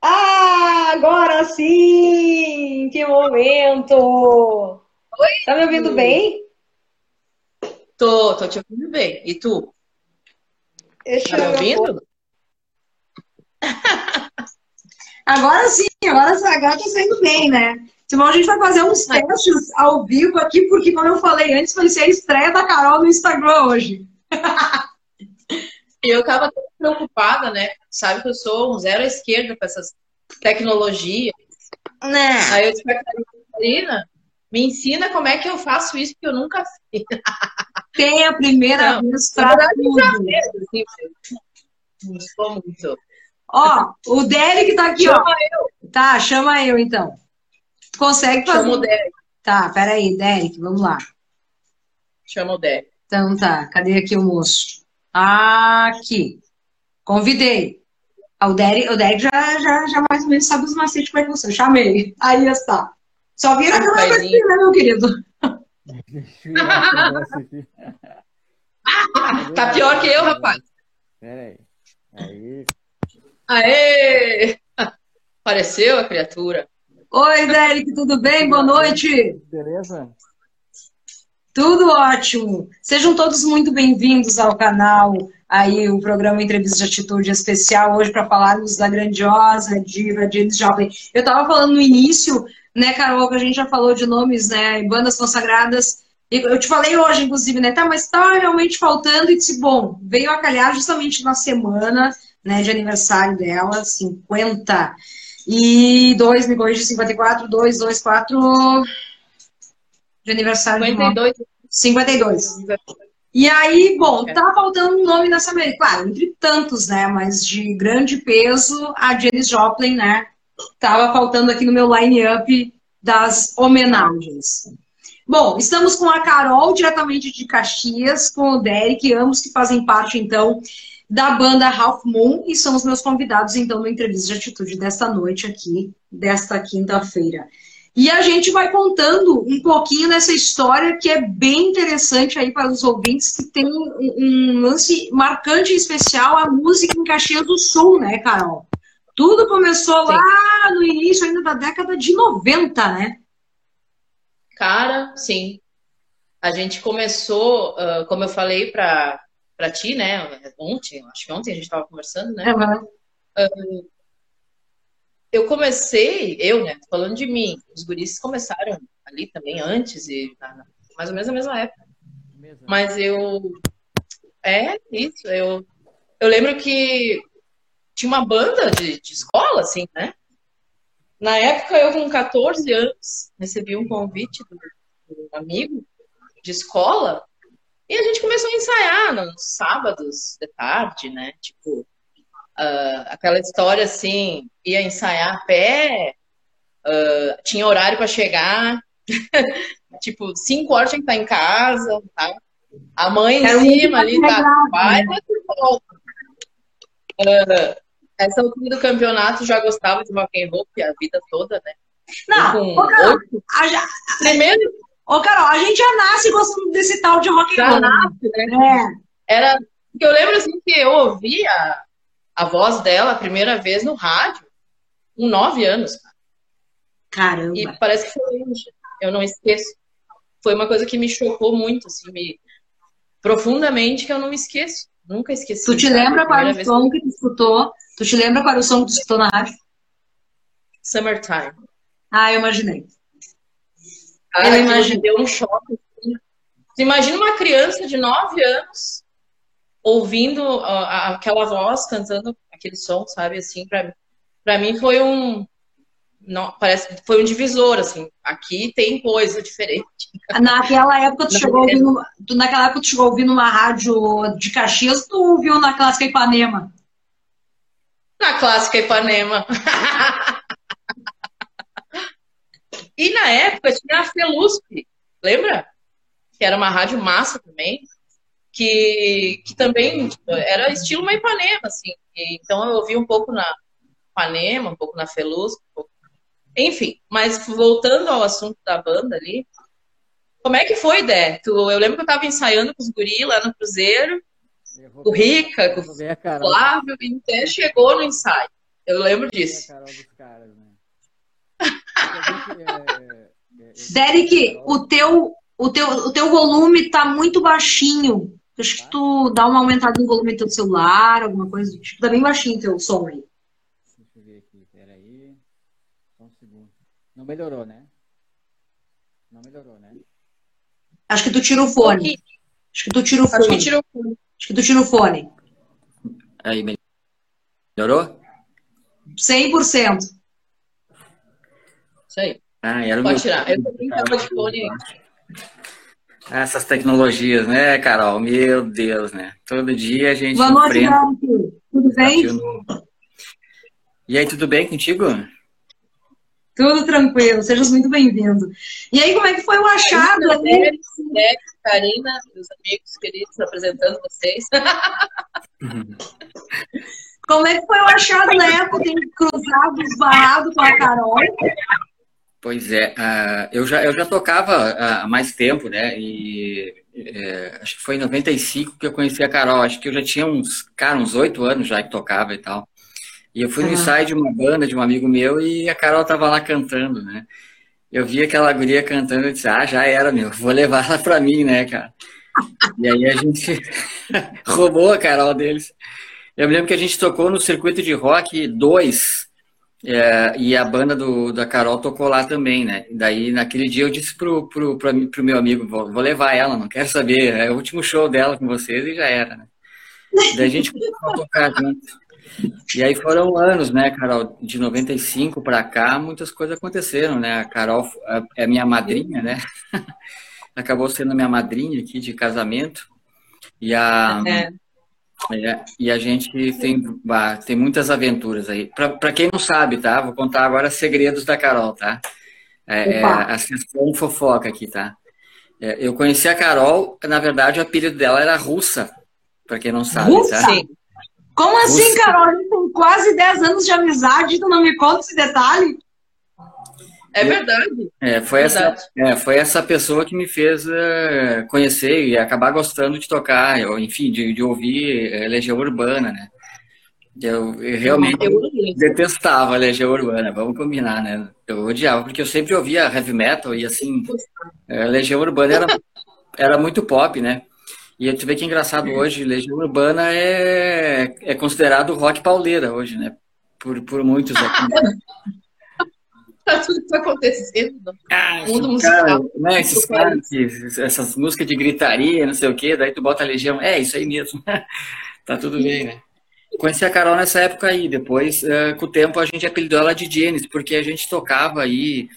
Ah, agora sim! Que momento! Oi? Tá me ouvindo bem? Tô, tô te ouvindo bem. E tu? Deixa Tá me ouvindo? Agora sim, agora essa gata tá saindo bem, né? Simão, a gente vai fazer uns testes ao vivo aqui, porque, como eu falei antes, vai ser a estreia da Carol no Instagram hoje. Eu tava preocupada, né? Sabe que eu sou um zero à esquerda com essas tecnologias. Né? Aí eu disse pra Catarina, me ensina como é que eu faço isso, porque eu nunca fiz. Tem a primeira Não, vez pra eu tudo. assim, eu não sou muito. Ó, o Derek tá aqui, ó. Chama Tá, chama eu então. Consegue fazer? Chama o Derek. Tá, peraí, Derek, vamos lá. Chama o Derek. Então tá, cadê aqui o moço? Aqui. Convidei. Ah, O Derek, o Derek já, já, já mais ou menos sabe os macetes como é que você. Chamei. Aí está. Só vira aquela coisa, né, meu querido? Tá pior que eu, rapaz. Pera aí. Aí. Aê! Apareceu a criatura. Oi, Derek, tudo bem? Boa noite. Beleza? Tudo ótimo. Sejam todos muito bem-vindos ao canal, aí o programa Entrevista de Atitude especial hoje para falarmos da grandiosa diva James Joplin. Eu estava falando no início, né, Carol, que a gente já falou de nomes, né, bandas consagradas. Eu te falei hoje, inclusive, né, tá, mas tá realmente faltando e disse, bom, veio a calhar justamente na semana, né, de aniversário dela, 50 e 2, me corrija, 54, 2, 2, 4 de aniversário de morte. 52. 52. E aí, bom, tá faltando um nome nessa mesa. Claro, entre tantos, né? Mas de grande peso, a Janis Joplin, né? Tava faltando aqui no meu line-up das homenagens. Bom, estamos com a Carol, diretamente de Caxias, com o Derek, ambos que fazem parte, então, da banda Half Moon, e são os meus convidados, então, no Entrevista de Atitude desta noite aqui, desta quinta-feira. E a gente vai contando um pouquinho dessa história que é bem interessante aí para os ouvintes, que tem um, lance marcante e especial, a música em Caxias do Sul, né, Carol? Tudo começou Sim. lá no início ainda da década de 90, né? Cara, sim. A gente começou, ah, como eu falei pra, pra ti, né? Ontem, acho que ontem a gente tava conversando, né? Uhum. Eu comecei, eu, né? Falando de mim, os guris começaram ali também antes, e na- mais ou menos na mesma época. Mesa. Mas eu. É, isso. Eu, eu lembro que tinha uma banda de, de escola, assim, né? Na época, eu com 14 anos, recebi um convite do, do amigo de escola e a gente começou a ensaiar nos sábados de tarde, né? Tipo, ah, aquela história assim, ia ensaiar a pé, ah, tinha horário para chegar, tipo, 5 horas tinha que estar em casa, tá? A mãe em cima ali, tá? regrado, Vai, né? mas volta. Ah, essa altura do campeonato já gostava de rock and roll, a vida toda, né? Não, ô, Carol, oito. a, já- Primeiro ô, Carol, a gente já nasce gostando desse tal de rock and roll. nasce, né? É. Era. Porque eu lembro assim que eu ouvi a, voz dela a primeira vez no rádio, com nove anos. Caramba. E parece que foi hoje. Eu não esqueço. Foi uma coisa que me chocou muito, assim, me... profundamente, que eu não esqueço. Nunca esqueci. Tu te lembra qual o som que tu escutou? Tu te lembra qual era o som que tu escutou na rádio? Summertime. Ah, eu imaginei. Cara, Eu me deu um choque. assim. Imagina uma criança de nove anos ouvindo a- aquela voz cantando aquele som, sabe? Assim, pra, pra mim foi um. Não, parece, foi um divisor, assim. Aqui tem coisa diferente. Naquela época tu chegou é- ouvir, numa- tu, naquela época tu chegou a ouvir numa rádio de Caxias, tu ouviu na clássica Ipanema. Na clássica Ipanema. e na época tinha a Felusp, lembra? Que era uma rádio massa também, que, que também era estilo uma Ipanema, assim. E, então eu ouvi um pouco na Ipanema, um pouco na Felusp. um pouco- Enfim, mas voltando ao assunto da banda ali, como é que foi, Dé? Tu, eu lembro que eu tava ensaiando com os guri lá no Cruzeiro, com o Rica, com o. Flávio, e até chegou no ensaio. Eu lembro É disso. Né? É, é, é, Derek, o teu, o teu, o teu volume tá muito baixinho. Acho que tu dá uma aumentada no volume do teu celular, alguma coisa. Tipo, tá bem baixinho teu som aí. Deixa eu ver aqui, peraí. Só um segundo. Não melhorou, né? Não melhorou, né? Acho que tu tira o fone. Acho que tu tira o Acho que fone. tirou. Acho que tu tira o fone. Aí, melhorou? 100%. Isso aí. Ah, era o Pode meu- tirar. Eu também tava de fone. Essas tecnologias, né, Carol? Meu Deus, né? Todo dia a gente Boa noite, enfrenta. Tudo bem? desafio novo. E aí, tudo bem contigo? Tudo tranquilo. Sejas muito bem-vindo. E aí, como é que foi o achado ali? Derek, Derek, Karina, meus amigos queridos, apresentando vocês. Como é que foi o achado na época? Tem cruzado, esbarrado com a Carol? Pois é, ah, eu, já, eu já tocava ah, há mais tempo, né? E é, acho que foi em 95 que eu conheci a Carol. Acho que eu já tinha uns, cara, uns oito anos já que tocava e tal. E eu fui no ensaio de uma banda de um amigo meu e a Carol tava lá cantando, né? Eu vi aquela guria cantando e disse, ah, já era, meu, vou levar ela pra mim, né, cara? E aí a gente roubou a Carol deles. Eu me lembro que a gente tocou no Circuito de Rock 2, é, e a banda do, da Carol tocou lá também, né? Daí, naquele dia, eu disse pro, pro, pro, pro meu amigo, vou, vou levar ela, não quero saber, é o último show dela com vocês e já era, né? Daí a gente começou a tocar junto. E aí foram anos, né, Carol? De 95 para cá, muitas coisas aconteceram, né? A Carol é minha madrinha, né? Acabou sendo minha madrinha aqui de casamento. E a, É. é, e a gente tem, bah, tem muitas aventuras aí. Para quem não sabe, tá? Vou contar agora segredos da Carol, tá? É, é a sessão fofoca aqui, tá? É, eu conheci a Carol, na verdade, o apelido dela era Russa, para quem não sabe, Russa? tá? Como assim, Russa. Carol? A gente tem quase 10 anos de amizade tu não me conta esse detalhe? É verdade. É, foi, essa, Verdade. é, foi essa pessoa que me fez eh, conhecer e acabar gostando de tocar, eu, enfim, de, de ouvir eh, Legião Urbana, né? Eu, eu realmente Eu detestava Legião Urbana, vamos combinar, né? Eu odiava, porque eu sempre ouvia heavy metal e assim, eh, Legião Urbana era, era muito pop, né? E tu vê que engraçado hoje, Legião Urbana é, é considerado rock pauleira hoje, né? Por, por muitos aqui. né? Tá tudo que tá acontecendo. Ah, Mundo esse cara, musical. né, esses caras, que- essas músicas de gritaria, não sei o quê, daí tu bota a Legião, é isso aí mesmo, tá tudo bem, né? Conheci a Carol nessa época aí, depois, eh, com o tempo, a gente apelidou ela de Janis, porque a gente tocava aí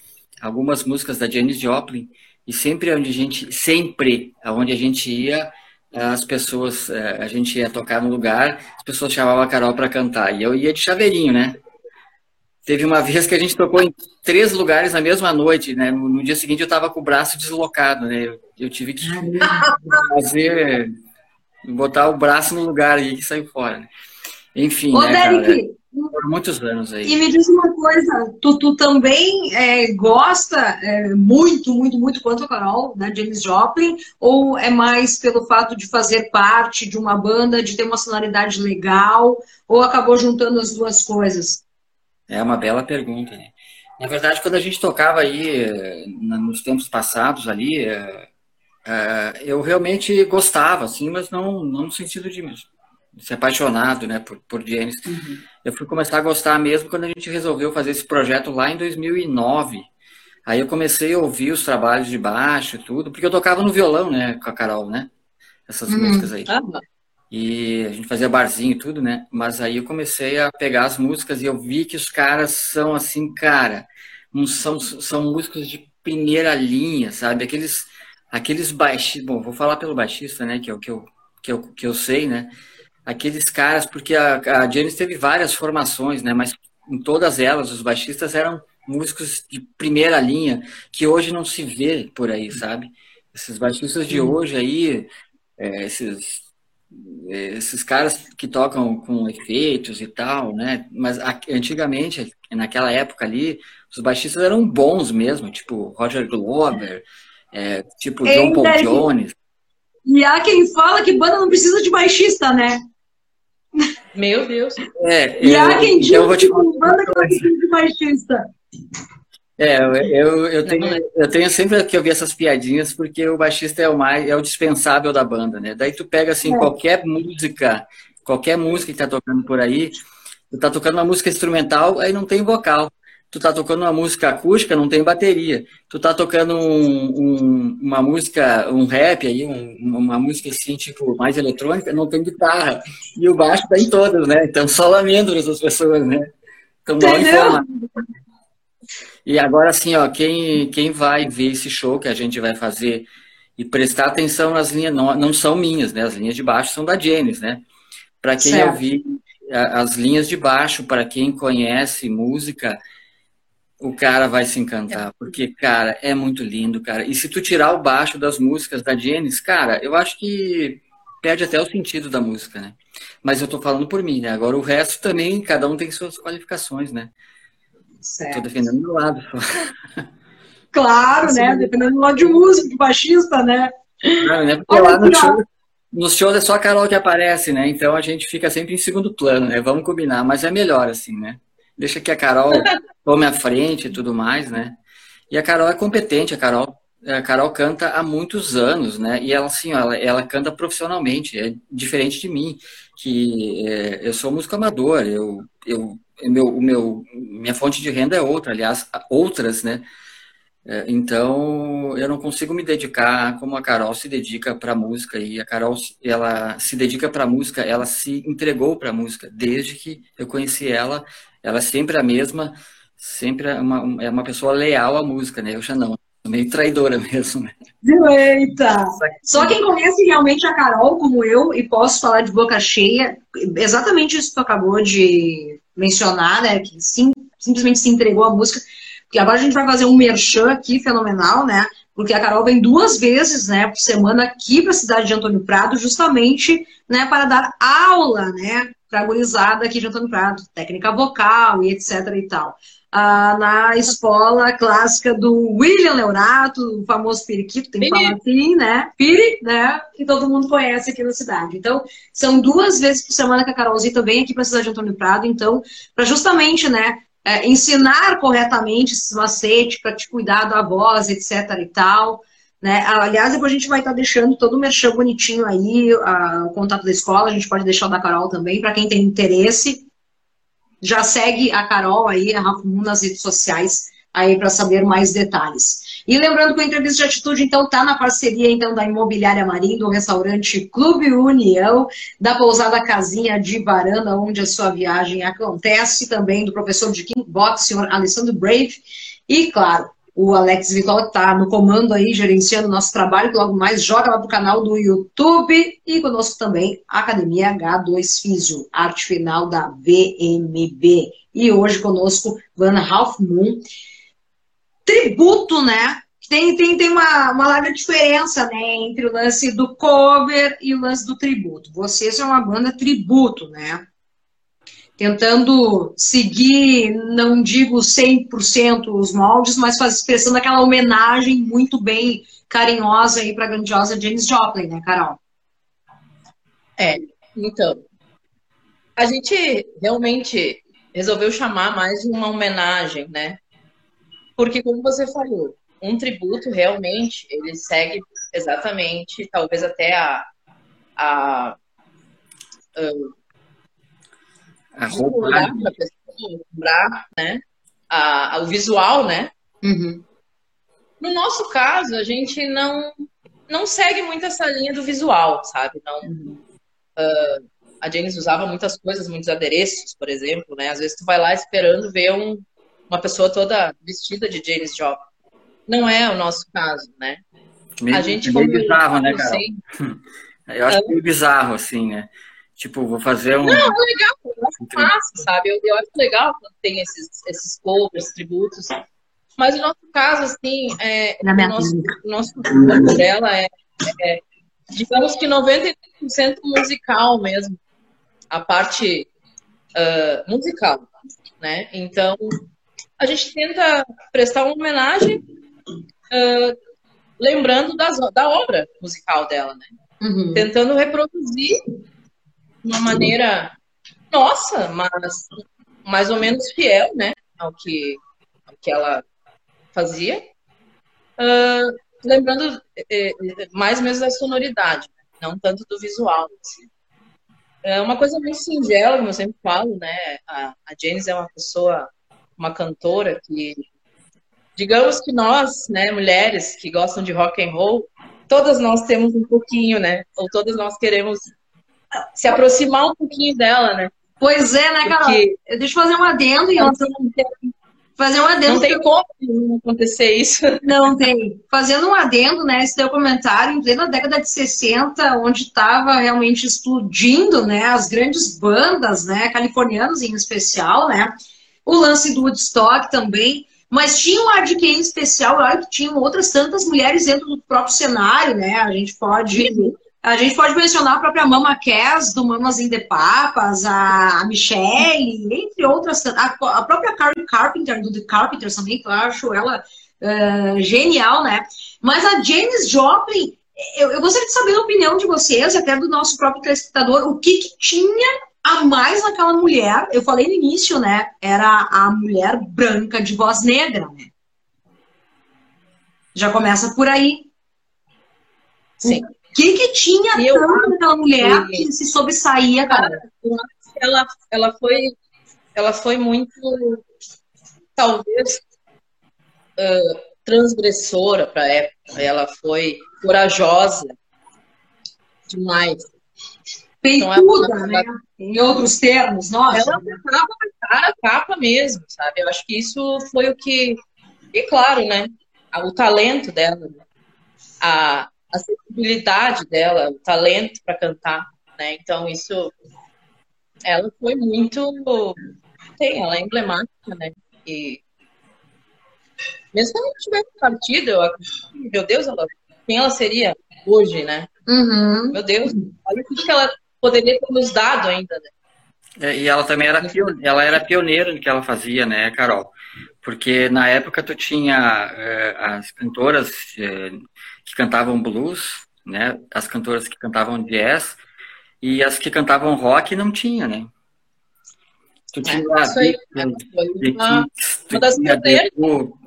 algumas músicas da Janis Joplin, e sempre onde a gente, sempre aonde a gente ia, as pessoas, eh, a gente ia tocar no lugar, as pessoas chamavam a Carol para cantar, e eu ia de chaveirinho, né? Teve uma vez que a gente tocou em três lugares na mesma noite, né? No, no dia seguinte eu tava com o braço deslocado, né? Eu, eu tive que fazer, botar o braço no lugar e saiu fora, né? Enfim, Ô, né? Derek, Foram muitos anos aí. e me diz uma coisa, tu, tu também é, gosta é, muito, muito, muito quanto a Carol, da James Joplin, ou é mais pelo fato de fazer parte de uma banda, de ter uma sonoridade legal, ou acabou juntando as duas coisas? É uma bela pergunta, né? Na verdade, quando a gente tocava aí, eh, nos tempos passados ali, eh, eh, eu realmente gostava, assim, mas não, não no sentido de ser apaixonado, né, por, por Janis. Eu fui começar a gostar mesmo quando a gente resolveu fazer esse projeto lá em 2009. Aí eu comecei a ouvir os trabalhos de baixo e tudo, porque eu tocava no violão, né, com a Carol, né? Essas Uhum. músicas aí. Ah, E a gente fazia barzinho e tudo, né? Mas aí eu comecei a pegar as músicas e eu vi que os caras são assim, cara, não são, são músicos de primeira linha, sabe? Aqueles, aqueles baixistas, bom, vou falar pelo baixista, né? Que é o que eu, que eu, que eu sei, né? Aqueles caras, porque a, a Janis teve várias formações, né? Mas em todas elas, os baixistas eram músicos de primeira linha, que hoje não se vê por aí, sabe? Esses baixistas de hoje aí, é, esses esses caras que tocam com efeitos e tal, né? Mas antigamente, naquela época ali, os baixistas eram bons mesmo, tipo Roger Glover, é, tipo John Paul. Jones. E há quem fala que banda não precisa de baixista, né? Meu Deus. É, e eu, há quem diga que banda de baixista. É, eu, eu, tenho, eu tenho sempre que ouvir essas piadinhas, porque o baixista é o mais é o dispensável da banda, né? Daí tu pega assim, é. qualquer música, qualquer música que tá tocando por aí, tu tá tocando uma música instrumental, aí não tem vocal. Tu tá tocando uma música acústica, não tem bateria. Tu tá tocando um, um, uma música, um rap aí, um, uma música assim, tipo, mais eletrônica, não tem guitarra. E o baixo tá em todas, né? Então só lamento essas pessoas, né? Estão mal informadas. E agora, assim, ó, quem, quem vai ver esse show que a gente vai fazer e prestar atenção nas linhas, não, não são minhas, né? As linhas de baixo são da Janis, né? Para quem certo. ouvir as linhas de baixo, para quem conhece música, o cara vai se encantar, porque, cara, é muito lindo, cara. E se tu tirar o baixo das músicas da Janis, cara, eu acho que perde até o sentido da música, né? Mas eu tô falando por mim, né? Agora o resto também, cada um tem suas qualificações, né? Tô defendendo meu lado. Claro, né? Defendendo do lado de músico, de baixista, né? Não, né? Porque lá no show, nos shows é só a Carol que aparece, né? Então a gente fica sempre em segundo plano, né? Vamos combinar, mas é melhor assim, né? Deixa que a Carol tome a frente e tudo mais, né? E a Carol é competente, a Carol, a Carol canta há muitos anos, né? E ela, assim, ela, ela canta profissionalmente, é diferente de mim, que é, eu sou músico amador, eu, eu meu, o meu, minha fonte de renda é outra, aliás, outras, né? É, então, eu não consigo me dedicar como a Carol se dedica para música. E a Carol, ela se dedica para música, ela se entregou para música. Desde que eu conheci ela, ela é sempre a mesma, sempre é uma, é uma pessoa leal à música, né? Eu já não, meio traidora mesmo, né? Eita! Só quem conhece realmente a Carol, como eu, e posso falar de boca cheia, exatamente isso que tu acabou de mencionar, né? Que sim, simplesmente se entregou à música. Porque agora a gente vai fazer um merchan aqui fenomenal, né? Porque a Carol vem duas vezes, né, por semana aqui para a cidade de Antônio Prado, justamente, né, para dar aula, né, para a gurizada aqui de Antônio Prado, técnica vocal e etc e tal. Ah, na escola clássica do William Leonato, o famoso periquito, tem que falar assim, né? Piri, né? Que todo mundo conhece aqui na cidade. Então, são duas vezes por semana que a Carolzita vem aqui para a cidade de Antônio Prado, então, para justamente, né, é, ensinar corretamente esses macetes, para te cuidar da voz, etc e tal. Né? Aliás, depois a gente vai estar tá deixando todo o merchan bonitinho aí, a, o contato da escola, a gente pode deixar o da Carol também, para quem tem interesse. Já segue a Carol aí, a Rafa Moon, nas redes sociais aí para saber mais detalhes. E lembrando que a entrevista de atitude, então, está na parceria então da Imobiliária Marim, do restaurante Clube União, da pousada Casinha de Varanda, onde a sua viagem acontece, também do professor de kickbox, senhor Alessandro Brave, e, claro, o Alex Vitola está no comando aí, gerenciando o nosso trabalho, que logo mais joga lá pro canal do YouTube e conosco também a Academia H2 Físio, arte final da VMB. E hoje conosco Van Half Moon. Tributo, né? Tem, tem, tem uma, uma larga diferença né, entre o lance do cover e o lance do tributo. Vocês são uma banda tributo, né? Tentando seguir, não digo 100% os moldes, mas faz, expressando aquela homenagem muito bem carinhosa aí para a grandiosa James Joplin, né, Carol? É, então, a gente realmente resolveu chamar mais de uma homenagem, né? Porque, como você falou, um tributo realmente, ele segue exatamente, talvez até a, a, a a roupa. Para pessoa lembrar, né? A, a, o visual, né? Uhum. No nosso caso, a gente não não segue muito essa linha do visual, sabe? Não. Uhum. Uh, a Janis usava muitas coisas, muitos adereços, por exemplo, né? Às vezes tu vai lá esperando ver um, uma pessoa toda vestida de Janis Joplin. Não é o nosso caso, né? Meio, a gente meio bizarro, né, cara? Eu acho meio bizarro, assim, né? Tipo, vou fazer um. Não, é legal, eu acho massa, sabe? Eu, eu acho legal quando tem esses, esses covers, tributos. Mas no nosso caso, assim, é, o nosso, o nosso corpo dela é, é, digamos que 90% musical mesmo. A parte uh, musical, né? Então, a gente tenta prestar uma homenagem uh, lembrando das, da obra musical dela, né? Uhum. Tentando reproduzir uma maneira Nossa, mas mais ou menos fiel, né, ao que, ao que ela fazia. Uh, lembrando é, mais mesmo da sonoridade, não tanto do visual. Assim. É uma coisa muito singela, como eu sempre falo, né? A, a Janis é uma pessoa, uma cantora que, digamos que nós, né, mulheres que gostam de rock and roll, todas nós temos um pouquinho, né? Ou todas nós queremos se aproximar um pouquinho dela, né? Pois é, né, Carol? Porque... Deixa eu fazer um adendo e fazer um adendo. Não tem como não acontecer isso. Não tem. Fazendo um adendo, né? Esse teu comentário, em plena década de 60, onde estava realmente explodindo, né? As grandes bandas, né? Californianas em especial, né? O lance do Woodstock também. Mas tinha um hard em especial, olha que tinham outras tantas mulheres dentro do próprio cenário, né? A gente pode. A gente pode mencionar a própria Mama Cass, do Mamas in the Papas, a, Michelle, entre outras, a, a própria Carrie Carpenter, do The Carpenters também, que eu acho ela uh, genial, né? Mas a James Joplin, eu, eu, gostaria de saber a opinião de vocês, até do nosso próprio telespectador, o que, que tinha a mais naquela mulher, eu falei no início, né? Era a mulher branca de voz negra, né? Já começa por aí. Sim que que tinha eu, tanto naquela mulher que se sobressaía, cara? Ela, ela foi, ela foi muito, talvez, uh, transgressora para a época. Ela foi corajosa demais. Peituda, então, né? Em outros termos, nossa. Ela estava cara a capa mesmo, sabe? Eu acho que isso foi o que... E claro, né? O talento dela, a, a sensibilidade dela, o talento para cantar, né? Então isso, ela foi muito, tem, ela é emblemática, né? E mesmo se ela não tivesse partido, eu meu Deus, ela, quem ela seria hoje, né? Uhum. Meu Deus, olha o que ela poderia ter nos dado ainda, né? É, e ela também era, ela era pioneira no que ela fazia, né, Carol? Porque na época tu tinha é, as cantoras é, que cantavam blues, né? As cantoras que cantavam jazz e as que cantavam rock não tinha, né? Tu tinha é, isso aí, foi uma, uma das pioneiras.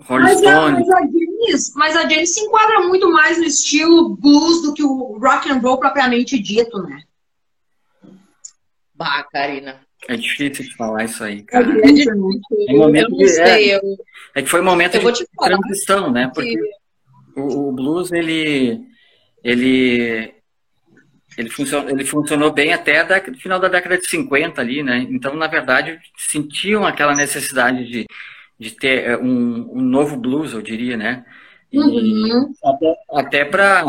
Mas, a, mas, a James, mas a James se enquadra muito mais no estilo blues do que o rock and roll propriamente dito, né? Bah, Karina. É difícil de falar isso aí, cara. É, difícil. É, momento eu não sei, é, eu... é que foi um momento eu de transição, né? Porque o, o blues ele ele ele, funcionou, ele funcionou bem até o final da década de 50 ali, né? Então, na verdade, sentiam aquela necessidade de, de ter eh, um, um novo blues, eu diria, né? Uhum. até, até para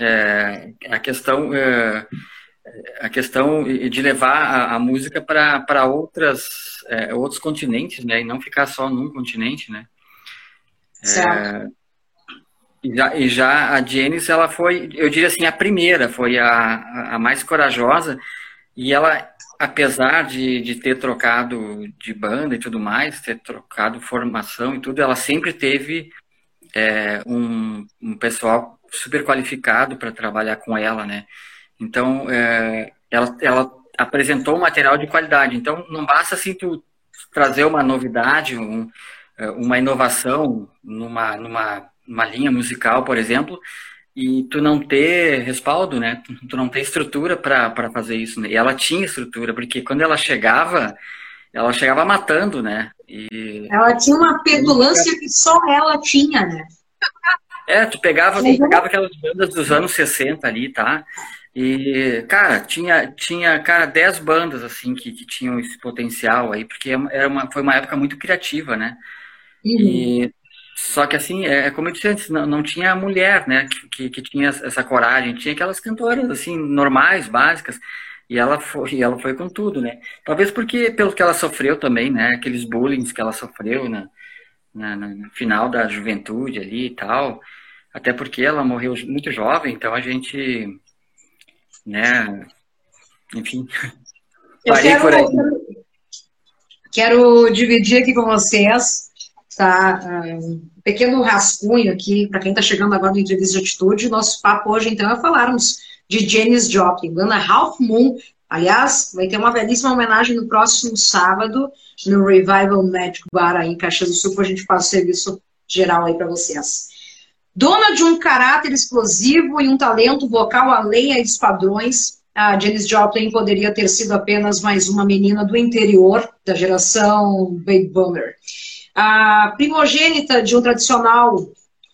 é, a questão é, a questão de levar a, a música para outras é, outros continentes, né? E não ficar só num continente, né? Certo. E já, e já a Janice, ela foi, eu diria assim, a primeira, foi a, a mais corajosa, e ela, apesar de, de ter trocado de banda e tudo mais, ter trocado formação e tudo, ela sempre teve é, um, um pessoal super qualificado para trabalhar com ela, né? Então, é, ela, ela apresentou um material de qualidade. Então, não basta assim tu trazer uma novidade, um, é, uma inovação numa, numa uma linha musical, por exemplo, e tu não ter respaldo, né? Tu não ter estrutura para fazer isso. Né? E ela tinha estrutura, porque quando ela chegava, ela chegava matando, né? E... Ela tinha uma petulância que só ela tinha, né? É, tu pegava, tu pegava aquelas bandas dos anos 60 ali, tá? E, cara, tinha, tinha cara, 10 bandas, assim, que, que tinham esse potencial aí, porque era uma, foi uma época muito criativa, né? Uhum. E só que assim, é, é como eu disse antes, não, não tinha mulher, né, que, que, tinha essa coragem, tinha aquelas cantoras, assim, normais, básicas, e ela foi, e ela foi com tudo, né. Talvez porque, pelo que ela sofreu também, né, aqueles bullying que ela sofreu na, na, no final da juventude ali e tal, até porque ela morreu muito jovem, então a gente, né, enfim, eu quero, por aí. Quero dividir aqui com vocês tá? Um pequeno rascunho aqui, para quem está chegando agora no Entrevista de Atitude. Nosso papo hoje, então, é falarmos de Janis Joplin, Dona Half Moon, Aliás, vai ter uma belíssima homenagem no próximo sábado, no Revival Magic Bar aí em Caxias do Sul, a gente faz o serviço geral aí para vocês. Dona de um caráter explosivo e um talento vocal além dos padrões, a Janis Joplin poderia ter sido apenas mais uma menina do interior da geração Baby Boomer. A primogênita de um tradicional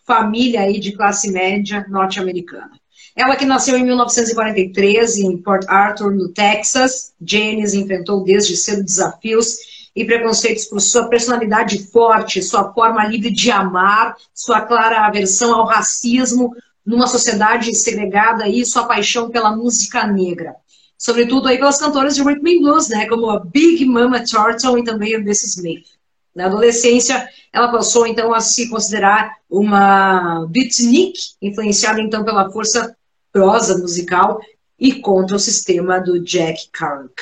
família aí de classe média norte-americana. Ela que nasceu em 1943 em Port Arthur, no Texas, Janis enfrentou desde cedo desafios e preconceitos por sua personalidade forte, sua forma livre de amar, sua clara aversão ao racismo numa sociedade segregada e sua paixão pela música negra. Sobretudo aí pelas cantoras de rhythm and blues, né, como a Big Mama Thornton e também a Bessie Smith. Na adolescência, ela passou então a se considerar uma beatnik, influenciada então pela força prosa musical e contra o sistema do Jack Kerouac.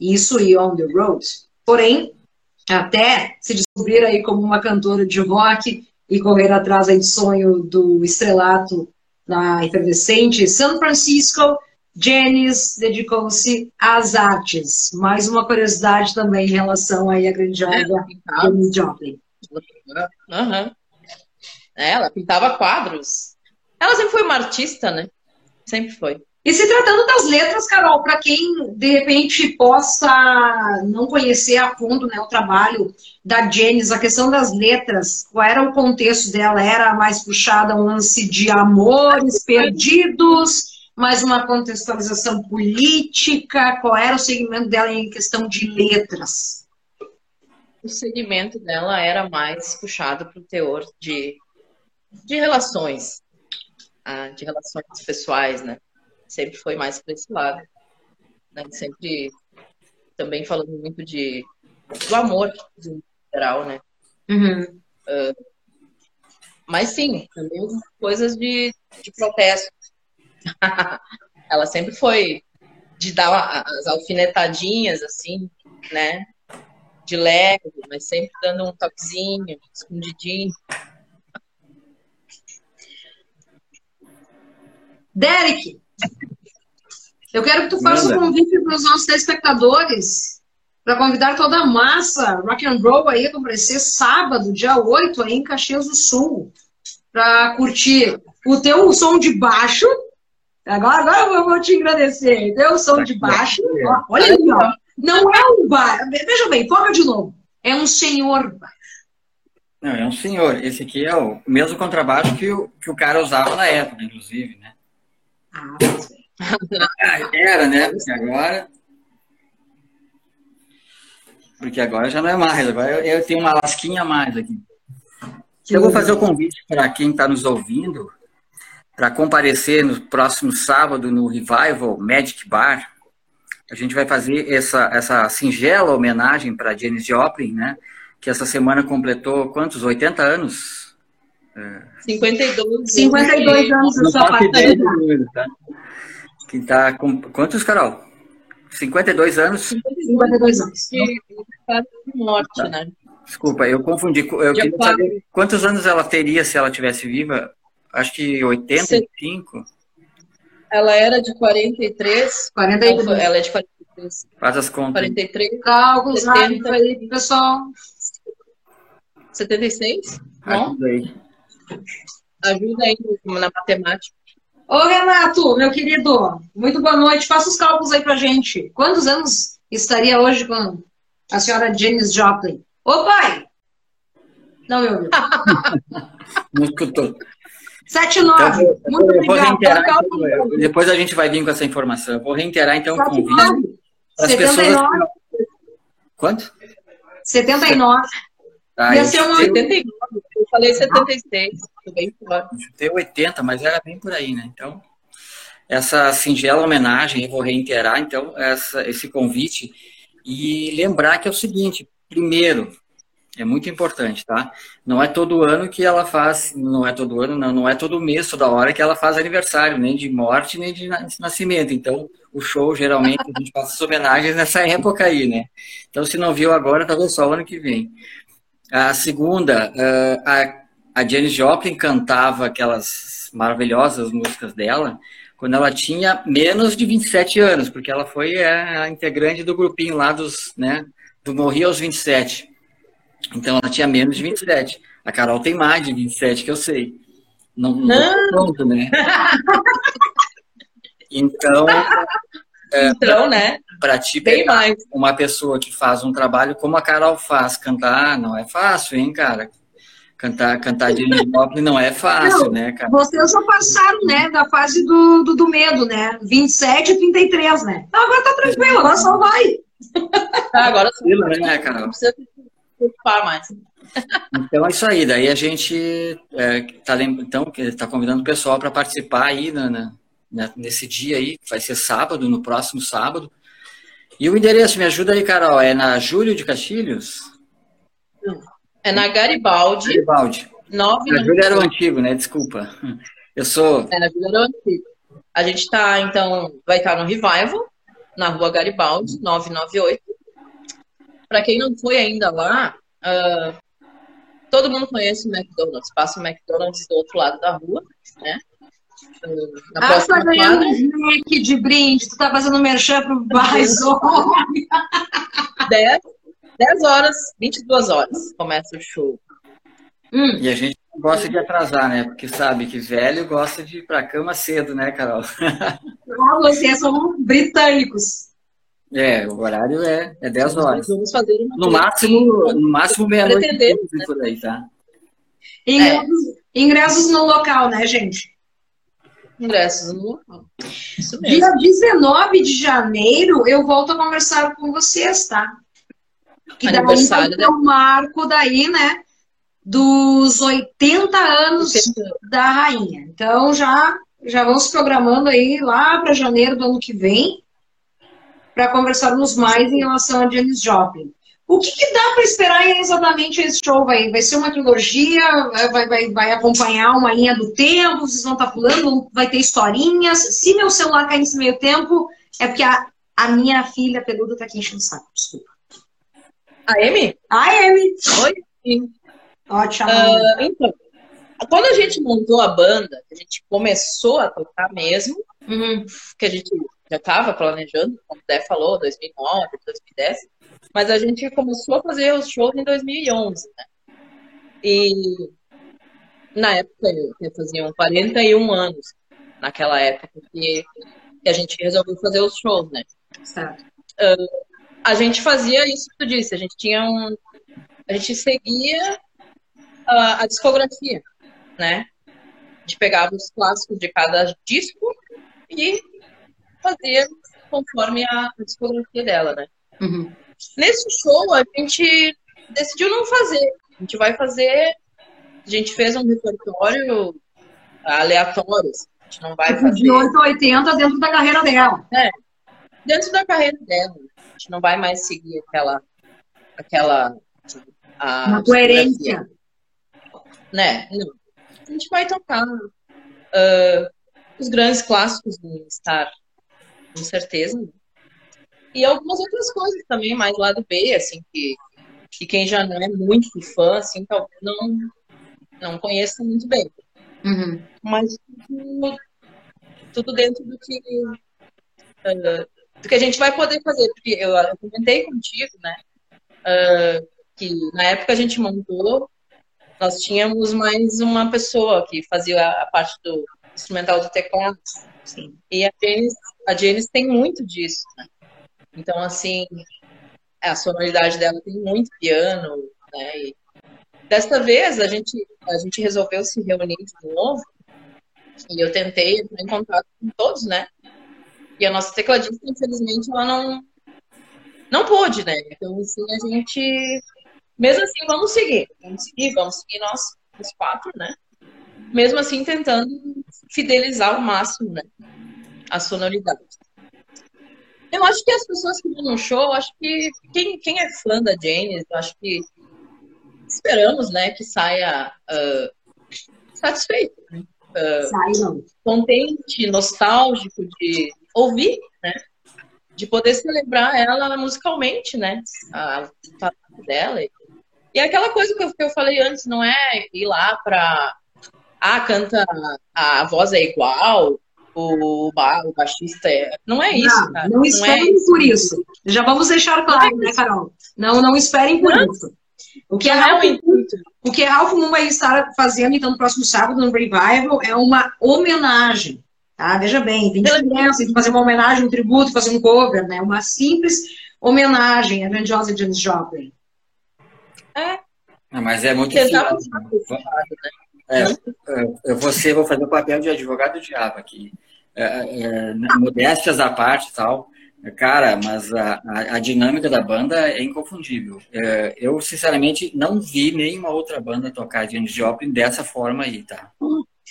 Isso e On the Road. Porém, até se descobrir aí como uma cantora de rock e correr atrás aí do sonho do estrelato na efervescente São Francisco, Janis dedicou-se às artes. Mais uma curiosidade também em relação aí à grandiosa é, Janis Joplin. Uhum. Ela pintava quadros. Ela sempre foi uma artista, né? Sempre foi. E se tratando das letras, Carol, para quem de repente possa não conhecer a fundo né, o trabalho da Janice, a questão das letras, qual era o contexto dela? Era mais puxada um lance de amores perdidos, mais uma contextualização política? Qual era o segmento dela em questão de letras? O segmento dela era mais puxado para o teor de, de relações, ah, de relações pessoais, né? Sempre foi mais para esse lado. Né? Sempre também falando muito de do amor em geral, né? Uhum. Uh, mas sim, também coisas de, de protesto. Ela sempre foi de dar as alfinetadinhas, assim, né? De leve, mas sempre dando um toquezinho, escondidinho. Derek, eu quero que tu faça um convite para os nossos telespectadores para convidar toda a massa rock and roll aí a comparecer sábado, dia 8, aí em Caxias do Sul, para curtir o teu som de baixo. Agora, agora eu vou te agradecer. Teu som de baixo. olha ali, ó. Não é um bar. Veja bem, foca de novo. É um senhor baixo. Não, é um senhor. Esse aqui é o mesmo contrabaixo que o, que o cara usava na época, inclusive, né? Ah, era, né? Porque agora. Porque agora já não é mais. Agora eu, tenho uma lasquinha a mais aqui. Eu vou fazer o convite para quem está nos ouvindo para comparecer no próximo sábado no Revival Magic Bar. A gente vai fazer essa, essa singela homenagem para Janis Joplin, né? Que essa semana completou quantos? 80 anos 52. 52 anos da sua partida. Tá? Que tá com quantos, Carol? 52 anos? 52 anos. morte, tá. né? Desculpa, eu confundi. Eu queria saber quantos anos ela teria se ela tivesse viva. Acho que 85. Ela era de 43. 43. Ela é de 43. Faz as contas. 43. Cálculos rápidos aí, pessoal. 76? Não? Ajuda aí. Ajuda aí na matemática. Ô, Renato, meu querido, muito boa noite. Faça os cálculos aí pra gente. Quantos anos estaria hoje com a senhora Janis Joplin? Ô, pai! Não me ouviu. Não escutou. 7 9. Então, muito obrigado. Então, depois a gente vai vir com essa informação. Eu vou reiterar, então, o convite para as pessoas. Quanto? 79. Ah, Ia ser uma 89. Eu falei 76. Bem fora. Tem 80, mas era bem por aí, né? Então, essa singela homenagem, eu vou reiterar, então, essa, esse convite. E lembrar que é o seguinte: primeiro, é muito importante, tá? Não é todo ano que ela faz, não é todo ano, não, não é todo mês, toda hora que ela faz aniversário, nem de morte, nem de nascimento. Então, o show, geralmente, a gente faz as homenagens nessa época aí, né? Então, se não viu agora, talvez só o ano que vem. A segunda, a, a Janis Joplin cantava aquelas maravilhosas músicas dela, quando ela tinha menos de 27 anos, porque ela foi é, a integrante do grupinho lá dos, né, do Morri aos 27. Então ela tinha menos de 27. A Carol tem mais de 27, que eu sei. Não, não pronto, né? Então, é, então, né? Para ti, Bem mais. uma pessoa que faz um trabalho como a Carol faz, cantar não é fácil, hein, cara? Cantar, cantar de Joplin não é fácil, não, né, cara? Vocês já passaram, né, da fase do, do, do, medo, né? 27 e 33, né? Então agora tá tranquilo, agora só vai. Tá, agora sim, né, Carol? Não precisa preocupar mais. Então é isso aí, daí a gente é, tá, então, tá convidando o pessoal para participar aí na, na, nesse dia aí, que vai ser sábado, no próximo sábado. E o endereço, me ajuda aí, Carol, é na Júlio de Castilhos? É na Garibaldi. Garibaldi. Nove na Júlio era o antigo, né? Desculpa. Eu sou. É, na Júlio era o antigo. A gente está, então, vai estar no Revival, na rua Garibaldi, 998. Para quem não foi ainda lá, uh, todo mundo conhece o McDonald's. Passa o McDonald's do outro lado da rua, né? Na ah, tá ganhando um snack de brinde, tu tá fazendo merchan pro Baizone. 10, 10 horas, 22 horas começa o show. Hum. E a gente gosta de atrasar, né? Porque sabe que velho gosta de ir pra cama cedo, né, Carol? Ah, vocês são britânicos. É, o horário é, é 10 horas. Vamos fazer no máximo, no máximo meia-noite né? por aí, tá? Ingressos, é. ingressos no local, né, gente? ingressos no local. Isso mesmo. Dia 19 de janeiro, eu volto a conversar com vocês, tá? Que daí vai ter o marco daí, né? Dos 80 anos 80. da rainha. Então já, já vamos se programando aí lá para janeiro do ano que vem para conversarmos mais em relação a Janis Joplin. O que, que dá para esperar exatamente esse show? Vai, vai ser uma trilogia? Vai, vai, vai acompanhar uma linha do tempo? Vocês vão estar tá pulando? Vai ter historinhas? Se meu celular cair nesse meio tempo, é porque a, a minha filha peluda está aqui enchendo o saco. Desculpa. A Amy? A Amy. Oi. Ótimo. Uh, então, quando a gente montou a banda, a gente começou a tocar mesmo, uhum. que a gente já estava planejando, como o Dé falou, 2009, 2010, mas a gente começou a fazer os shows em 2011, né? E na época eu fazia 41 anos, naquela época, que, que a gente resolveu fazer os shows, né? Certo. Uh, a gente fazia isso que tu disse, a gente tinha um. A gente seguia a, a discografia, né? A gente pegava os clássicos de cada disco e fazia conforme a discografia dela, né? Uhum. Nesse show, a gente decidiu não fazer. A gente vai fazer. A gente fez um repertório aleatório. Assim. A gente não vai fazer. De 8 a 80 dentro da carreira dela. É. Dentro da carreira dela. A gente não vai mais seguir aquela. aquela a Uma coerência. Né? Não. A gente vai tocar uh, os grandes clássicos do Star, com certeza. E algumas outras coisas também, mais lado B, assim, que, que quem já não é muito fã, assim, talvez não, não conheça muito bem. Uhum. Mas tudo, tudo, dentro do que, uh, do que a gente vai poder fazer. Porque eu, eu comentei contigo, né? Uh, que na época a gente montou, nós tínhamos mais uma pessoa que fazia a parte do instrumental do teclado. Sim. E a Janice, a Janice tem muito disso, né? Então, assim, a sonoridade dela tem muito piano, né? E desta vez a gente, a gente resolveu se reunir de novo e eu tentei entrar em contato com todos, né? E a nossa tecladista, infelizmente, ela não, não pôde, né? Então, assim, a gente. Mesmo assim, vamos seguir. Vamos seguir, vamos seguir nós, os quatro, né? Mesmo assim, tentando fidelizar ao máximo, né? A sonoridade. Eu acho que as pessoas que vão no show, acho que quem, quem é fã da Janis, acho que esperamos, né, que saia uh, satisfeito, né? uh, contente, nostálgico de ouvir, né? De poder celebrar ela musicalmente, né? A dela. E é aquela coisa que eu, que eu falei antes, não é ir lá para ah, canta, a voz é igual, o, o baixista é. Não é isso, não, cara. Não, não é esperem é por isso. Já vamos deixar claro, né, Carol? Não, não esperem por não. isso. O que, a Ralph, é o que a Ralph Moon vai estar fazendo, então, no próximo sábado, no Revival, é uma homenagem. Tá? Veja bem, tem diferença entre fazer uma homenagem, um tributo, fazer um cover, né? Uma simples homenagem à grandiosa Janis Joplin. É. Não, mas é muito difícil. É, eu vou, ser, vou fazer o papel de advogado do diabo aqui. É, é, modéstias à parte e tal, cara, mas a, a, a, dinâmica da banda é inconfundível. É, eu, sinceramente, não vi nenhuma outra banda tocar Janis Joplin dessa forma aí, tá?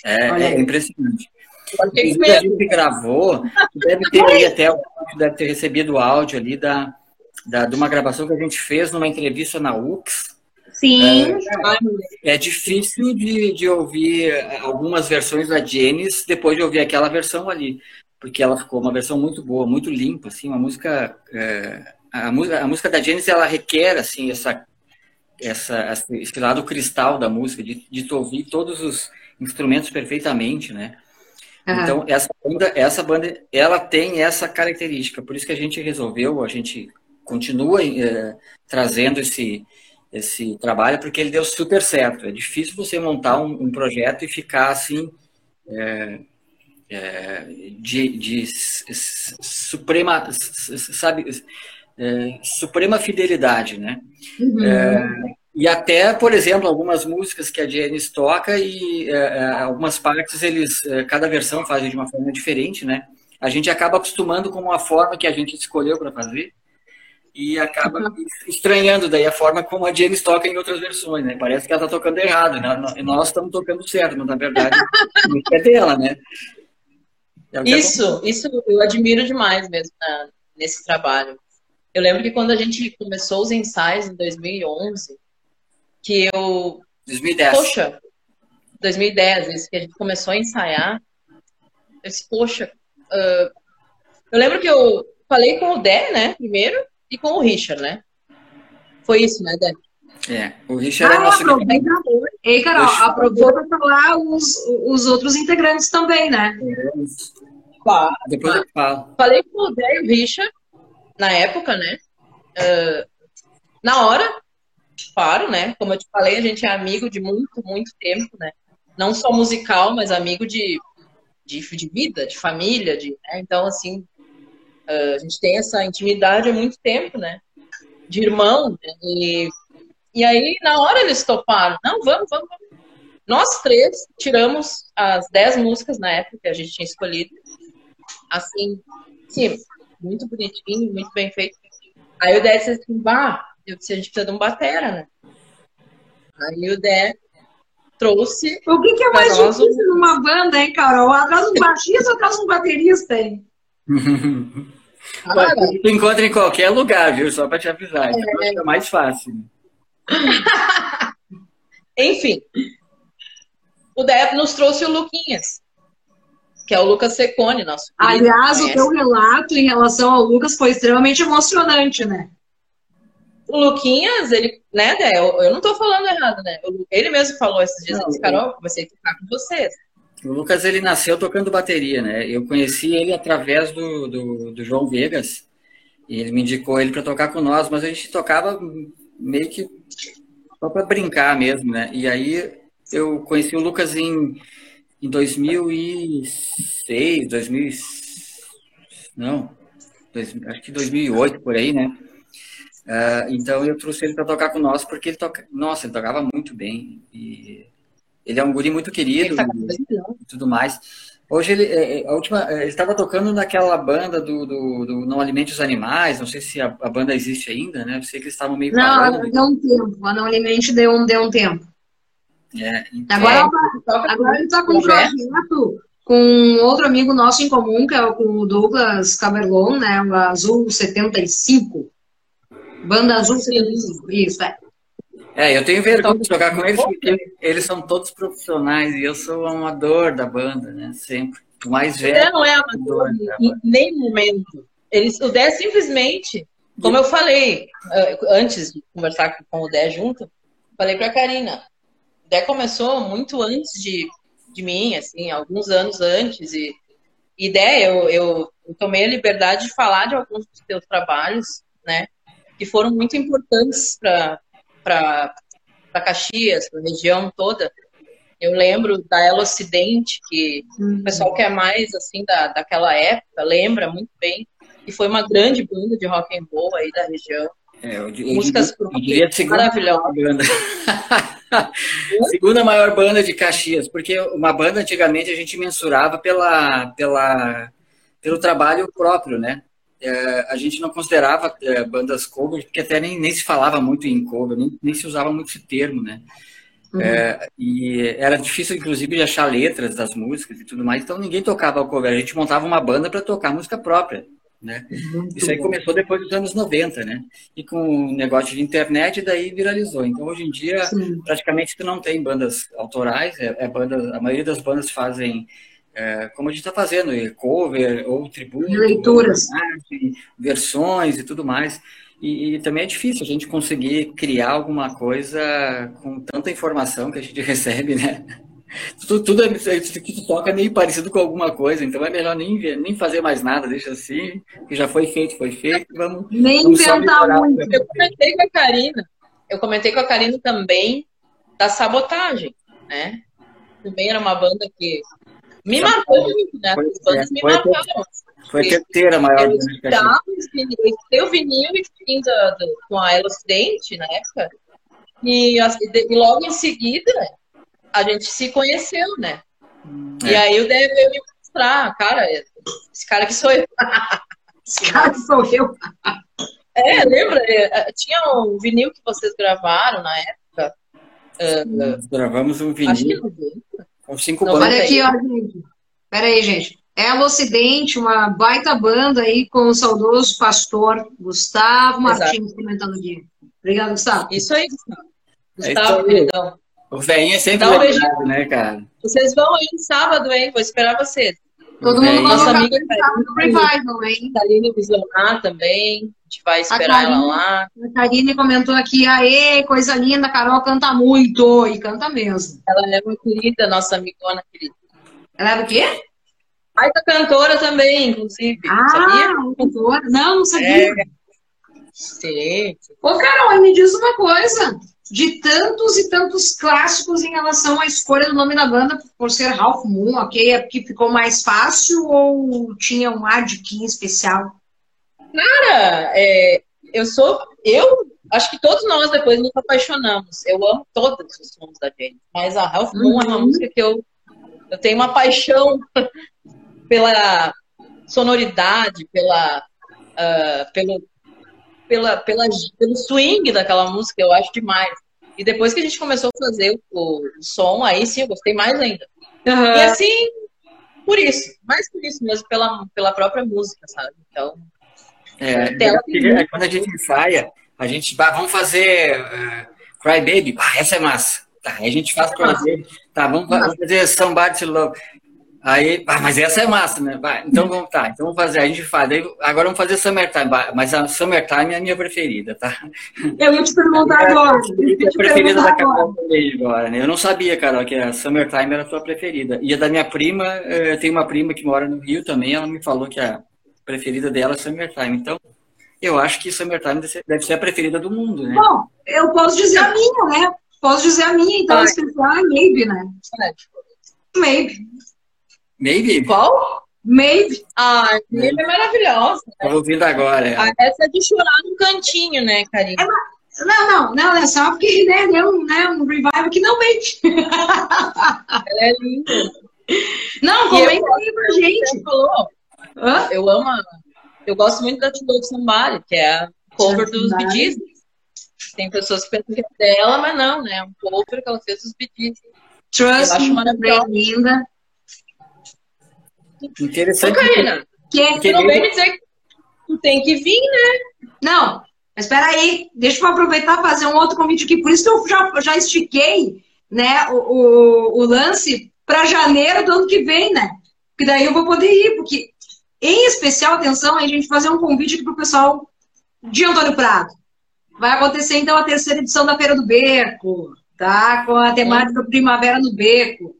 É, é impressionante. Inclusive, a gente gravou, deve ter aí até deve ter recebido o áudio ali da, da, de uma gravação que a gente fez numa entrevista na UX. Sim. É, é difícil de, de ouvir algumas versões da Janis depois de ouvir aquela versão ali, porque ela ficou uma versão muito boa, muito limpa, assim, uma música. É, a, a música da Janis ela requer assim essa essa esse lado cristal da música de, de ouvir todos os instrumentos perfeitamente, né? Uhum. Então, essa banda, essa banda, ela tem essa característica. Por isso que a gente resolveu, a gente continua é, trazendo esse, esse trabalho, porque ele deu super certo. É difícil você montar um, um projeto e ficar assim, é, é, de, de suprema, sabe, é, suprema fidelidade, né? Uhum. É, e até, por exemplo, algumas músicas que a Janis toca e é, é, algumas partes eles, cada versão faz de uma forma diferente, né? A gente acaba acostumando com uma forma que a gente escolheu para fazer e acaba uhum. estranhando daí a forma como a Janis toca em outras versões, né? Parece que ela está tocando errado, né? Nós estamos tocando certo, mas na verdade é dela, né? É isso, isso eu admiro demais mesmo né, nesse trabalho. Eu lembro que quando a gente começou os ensaios em 2011 que eu. 2010. Poxa, 2010, isso que a gente começou a ensaiar. Eu disse, poxa. Uh, eu lembro que eu falei com o Dé, né, primeiro, e com o Richard, né? Foi isso, né, Dé? É, o Richard é ah, é nosso aproveita. Ei, Carol, aproveita para falar os, os outros integrantes também, né? É. Claro. Depois eu falo. Falei com o Dé e o Richard, na época, né? Uh, na hora, claro, né? Como eu te falei, a gente é amigo de muito, muito tempo, né? Não só musical, mas amigo de, de, de vida, de família, de, né? Então, assim, a gente tem essa intimidade há muito tempo, né? De irmão. Né? E, e aí, na hora eles toparam. Não, vamos, vamos, vamos. Nós três tiramos as dez músicas na época que a gente tinha escolhido. Assim, sim, muito bonitinho, muito bem feito. Aí o Dé disse assim, bah, eu disse, a gente precisa de um batera, né? Aí o Dé trouxe. O que, que é mais difícil um... numa banda, hein, Carol? Atrás um baixista ou atrás um baterista, hein? Ah, tu encontra em qualquer lugar, viu? Só para te avisar. É. é mais fácil. Enfim, o Dé nos trouxe o Luquinhas, que é o Lucas Secone, nosso. Aliás, o teu relato em relação ao Lucas foi extremamente emocionante, né? o Luquinhas, ele, né, Dé, eu, eu, não tô falando errado, né? Ele mesmo falou esses dias, não, disse, Carol, comecei a tocar com vocês. O Lucas, ele nasceu tocando bateria, né? Eu conheci ele através do, do, do João Vegas, e ele me indicou ele para tocar com nós, mas a gente tocava meio que só para brincar mesmo, né? E aí eu conheci o Lucas em, em 2006, 2000, não, dois, acho que 2008, por aí, né? Uh, então eu trouxe ele para tocar com nós porque ele toca, nossa, ele tocava muito bem e ele é um guri muito querido tá e tudo mais. Hoje ele, é, é, a última, é, ele estava tocando naquela banda do, do, do, Não Alimente os Animais. Não sei se a, a banda existe ainda, né? Eu sei que eles estavam meio não, parando. deu um tempo. A Não Alimente deu um, deu um tempo. É, então... Agora, agora ele está com um projeto com outro amigo nosso em comum, que é o Douglas Camerlon, né? O Azul 75. Banda Azul isso, é. É, eu tenho vergonha de jogar com eles porque eles são todos profissionais e eu sou amador da banda, né? Sempre. O mais velho. não é amador em nem momento. Eles, o Dé simplesmente, como eu falei eh, antes de conversar com o Dé junto, falei pra Karina, o Dé começou muito antes de de mim, assim, alguns anos antes. E ideia, eu, eu, eu tomei a liberdade de falar de alguns dos teus trabalhos, né? Que foram muito importantes para Caxias, para a região toda. Eu lembro da Ela Ocidente, que uhum. o pessoal que é mais assim da, daquela época lembra muito bem. E foi uma grande banda de rock and roll aí da região. É, eu, eu, Músicas eu, diria maravilhosas. segunda maior banda de Caxias, porque uma banda antigamente a gente mensurava pela, pela, pelo trabalho próprio, né? É, a gente não considerava é, bandas cover, porque até nem, nem se falava muito em cover, nem, nem se usava muito esse termo, né? Uhum. É, e era difícil, inclusive, de achar letras das músicas e tudo mais, então ninguém tocava cover. A gente montava uma banda para tocar música própria. Né? Muito Isso aí bom. começou depois dos anos 90, né? E com o negócio de internet, daí viralizou. Então, hoje em dia, Sim. praticamente tu não tem bandas autorais, é, é banda, a maioria das bandas fazem, é, como a gente está fazendo, cover ou tributo, leituras, ou, versões e tudo mais. E, e, também é difícil a gente conseguir criar alguma coisa com tanta informação que a gente recebe, né? Tudo, tudo é, que tu toca é meio parecido com alguma coisa, então é melhor nem, nem fazer mais nada, deixa assim, que já foi feito, foi feito, vamos. Nem vamos inventar muito. Eu comentei com a Karina, eu comentei com a Karina também da sabotagem, né? Também era uma banda que me marcou muito, né? As bandas é, me marcaram. Foi a terceira maior eu estudava, eu o vinil e com a Elo Acidente na época. E, e, logo em seguida a gente se conheceu, né? É. E aí o Dave veio me mostrar, cara, esse cara que sou eu. esse cara que sou eu. É, lembra? É, tinha um vinil que vocês gravaram na época. Uh, gravamos um vinil. Acho que Com cinco bandas. Olha aqui, ó, gente. Pera aí, gente. Ela Ocidente, uma baita banda aí com o saudoso pastor Gustavo Martins comentando aqui. Obrigado, Gustavo. Isso aí, Gustavo. É Gustavo, queridão. O velhinho é sempre um lembrado, né, cara? Vocês vão aí no sábado, hein? Vou esperar vocês. Todo mundo Nossa amiga no Revival, hein? Karine Visionar também. A gente vai esperar Karine, ela lá. A Karine comentou aqui, aê, coisa linda, a Carol canta muito. E canta mesmo. Ela é muito querida, nossa amigona querida. Ela é do quê? Baita cantora também, inclusive. Ah, sabia? cantora? Não, não sabia. É. Sim. Ô, Carol, me diz uma coisa. De tantos e tantos clássicos em relação à escolha do nome da banda, por ser Ralph Moon, ok? É porque ficou mais fácil ou tinha um ar de Kim especial? Cara, é, eu sou. Eu acho que todos nós depois nos apaixonamos. Eu amo todos os sons da gente, mas a Ralph Moon uhum. é uma uhum. música que eu, eu tenho uma paixão pela sonoridade, pela, uh, pelo, pela, pela, pelo swing daquela música, eu acho demais. E depois que a gente começou a fazer o, o som, aí sim eu gostei mais ainda. Uhum. E assim, por isso, mais por isso mesmo, pela, pela própria música, sabe? Então. É, é quando a gente ensaia, a gente vai, vamos fazer uh, Cry Baby, ah, essa é massa. Tá, aí a gente faz Cry Baby, tá, vamos, vamos fazer Somebody to Love. Aí, ah, mas essa é massa, né? Então vamos, tá, então vamos fazer, a gente faz. Aí, agora vamos fazer Summertime, mas a Summertime é a minha preferida, tá? Eu ia te perguntar é, agora. É a preferida da Carol também agora, né? Eu não sabia, Carol, que a Summertime era a tua preferida. E a da minha prima, eh, eu tenho uma prima que mora no Rio também, ela me falou que a preferida dela é Summertime. Então, eu acho que Summertime deve ser a preferida do mundo, né? Bom, eu posso dizer a minha, né? Posso dizer a minha, então, especial é Maybe, né? Maybe. Maybe? Qual? Maybe. Ah, Maybe é maravilhosa. Né? Tô ouvindo agora. Ah, essa é de chorar no cantinho, né, Karine? É, não, não, não, é só porque né, deu um, né, um revival que não mente. Ela é linda. Não, comenta aí pra gente. Falou. Hã? Eu amo, eu gosto muito da Tilo Somebody, que é a cover dos Bee. Tem pessoas que pensam que é dela, mas não, né? É um cover que ela fez dos Bee. Trust eu acho maravilhosa. linda. Interessante. Ô, Karina, que é, que não vem me dizer que tu tem que vir, né? Não, mas espera aí, deixa eu aproveitar e fazer um outro convite aqui. Por isso que eu já, já estiquei né, o, o, o lance para janeiro do ano que vem, né? Porque daí eu vou poder ir, porque, em especial, atenção, a gente fazer um convite aqui para o pessoal de Antônio Prado. Vai acontecer, então, a terceira edição da Feira do Beco, tá? Com a temática Primavera no Beco.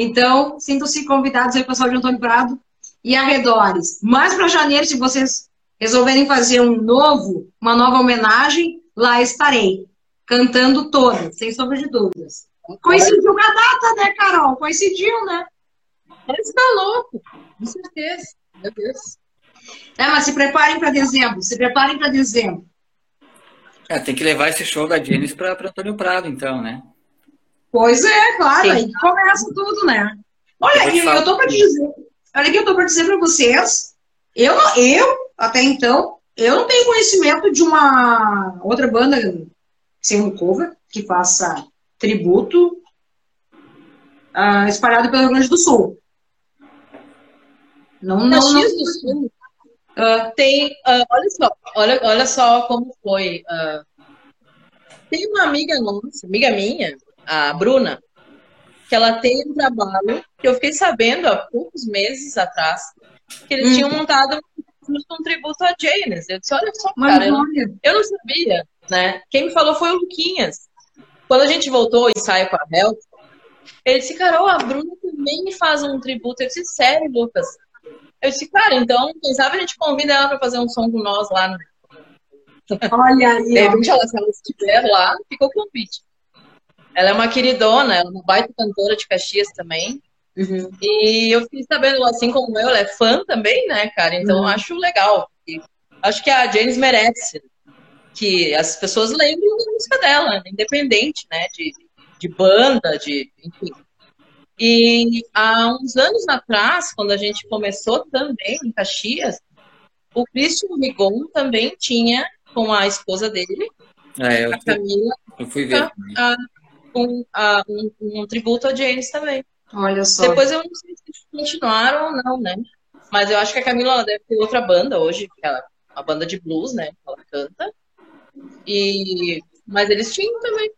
Então, sintam-se convidados aí, pessoal de Antônio Prado e arredores. Mais para janeiro, se vocês resolverem fazer um novo, uma nova homenagem, lá estarei, cantando todas, sem sombra de dúvidas. Coincidiu com a data, né, Carol? Coincidiu, né? Você tá louco, com certeza. Meu Deus. É, mas se preparem para dezembro, se preparem para dezembro. É, tem que levar esse show da Janis para Antônio Prado, então, né? Pois é, claro, Sim. aí começa tudo, né? Olha, eu, eu tô para dizer, olha que eu tô para dizer para vocês, eu, eu, até então, eu não tenho conhecimento de uma outra banda, sem um cover, que faça tributo uh, espalhado pelo Rio Grande do Sul. Não, não, não. do Sul uh, tem, uh, olha só, olha, olha só como foi. tem uma amiga nossa, amiga minha, a Bruna, que ela tem um trabalho que eu fiquei sabendo há poucos meses atrás que eles hum. tinham montado um tributo a Janis. Eu disse, olha só, cara, eu, eu, não sabia, né? Quem me falou foi o Luquinhas. Quando a gente voltou ao ensaio com a Help, ele disse, Carol, a Bruna também me faz um tributo. Eu disse, sério, Lucas? Eu disse, cara, então, quem sabe a gente convida ela para fazer um som com nós lá. No... Olha aí. De repente, ela, se ela estiver lá, ficou o convite. Ela é uma queridona, ela é uma baita cantora de Caxias também. Uhum. E eu fiquei sabendo, assim como eu, ela é fã também, né, cara? Então, uhum. acho legal. Acho que a James merece que as pessoas lembrem da música dela, independente, né, de, de banda, de, enfim. E há uns anos atrás, quando a gente começou também em Caxias, o Christian Rigon também tinha com a esposa dele, é, a Camila, eu fui ver. A, a, um, a, um, um, tributo a James também. Olha só. Depois eu não sei se continuaram ou não, né? Mas eu acho que a Camila deve ter outra banda hoje, ela, uma banda de blues, né? Que ela canta. E, mas eles tinham também.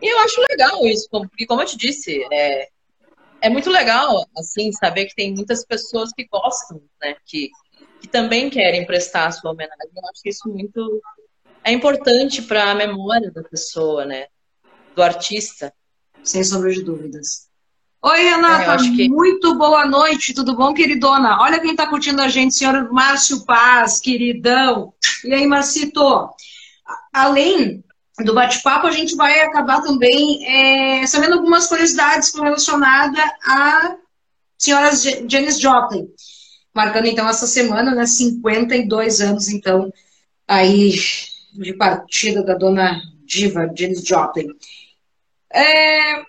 E eu acho legal isso, porque como eu te disse, é, é muito legal, assim, saber que tem muitas pessoas que gostam, né? Que, que também querem prestar a sua homenagem. Eu acho isso muito é importante para a memória da pessoa, né? Do artista. Sem sombra de dúvidas. Oi, Renata, que... muito boa noite, tudo bom, queridona? Olha quem está curtindo a gente, senhor Márcio Paz, queridão. E aí, Marcito? além do bate-papo, a gente vai acabar também é, sabendo algumas curiosidades relacionadas a senhora Janis Joplin, marcando então essa semana, né, 52 anos então aí de partida da dona diva Janis Joplin. É,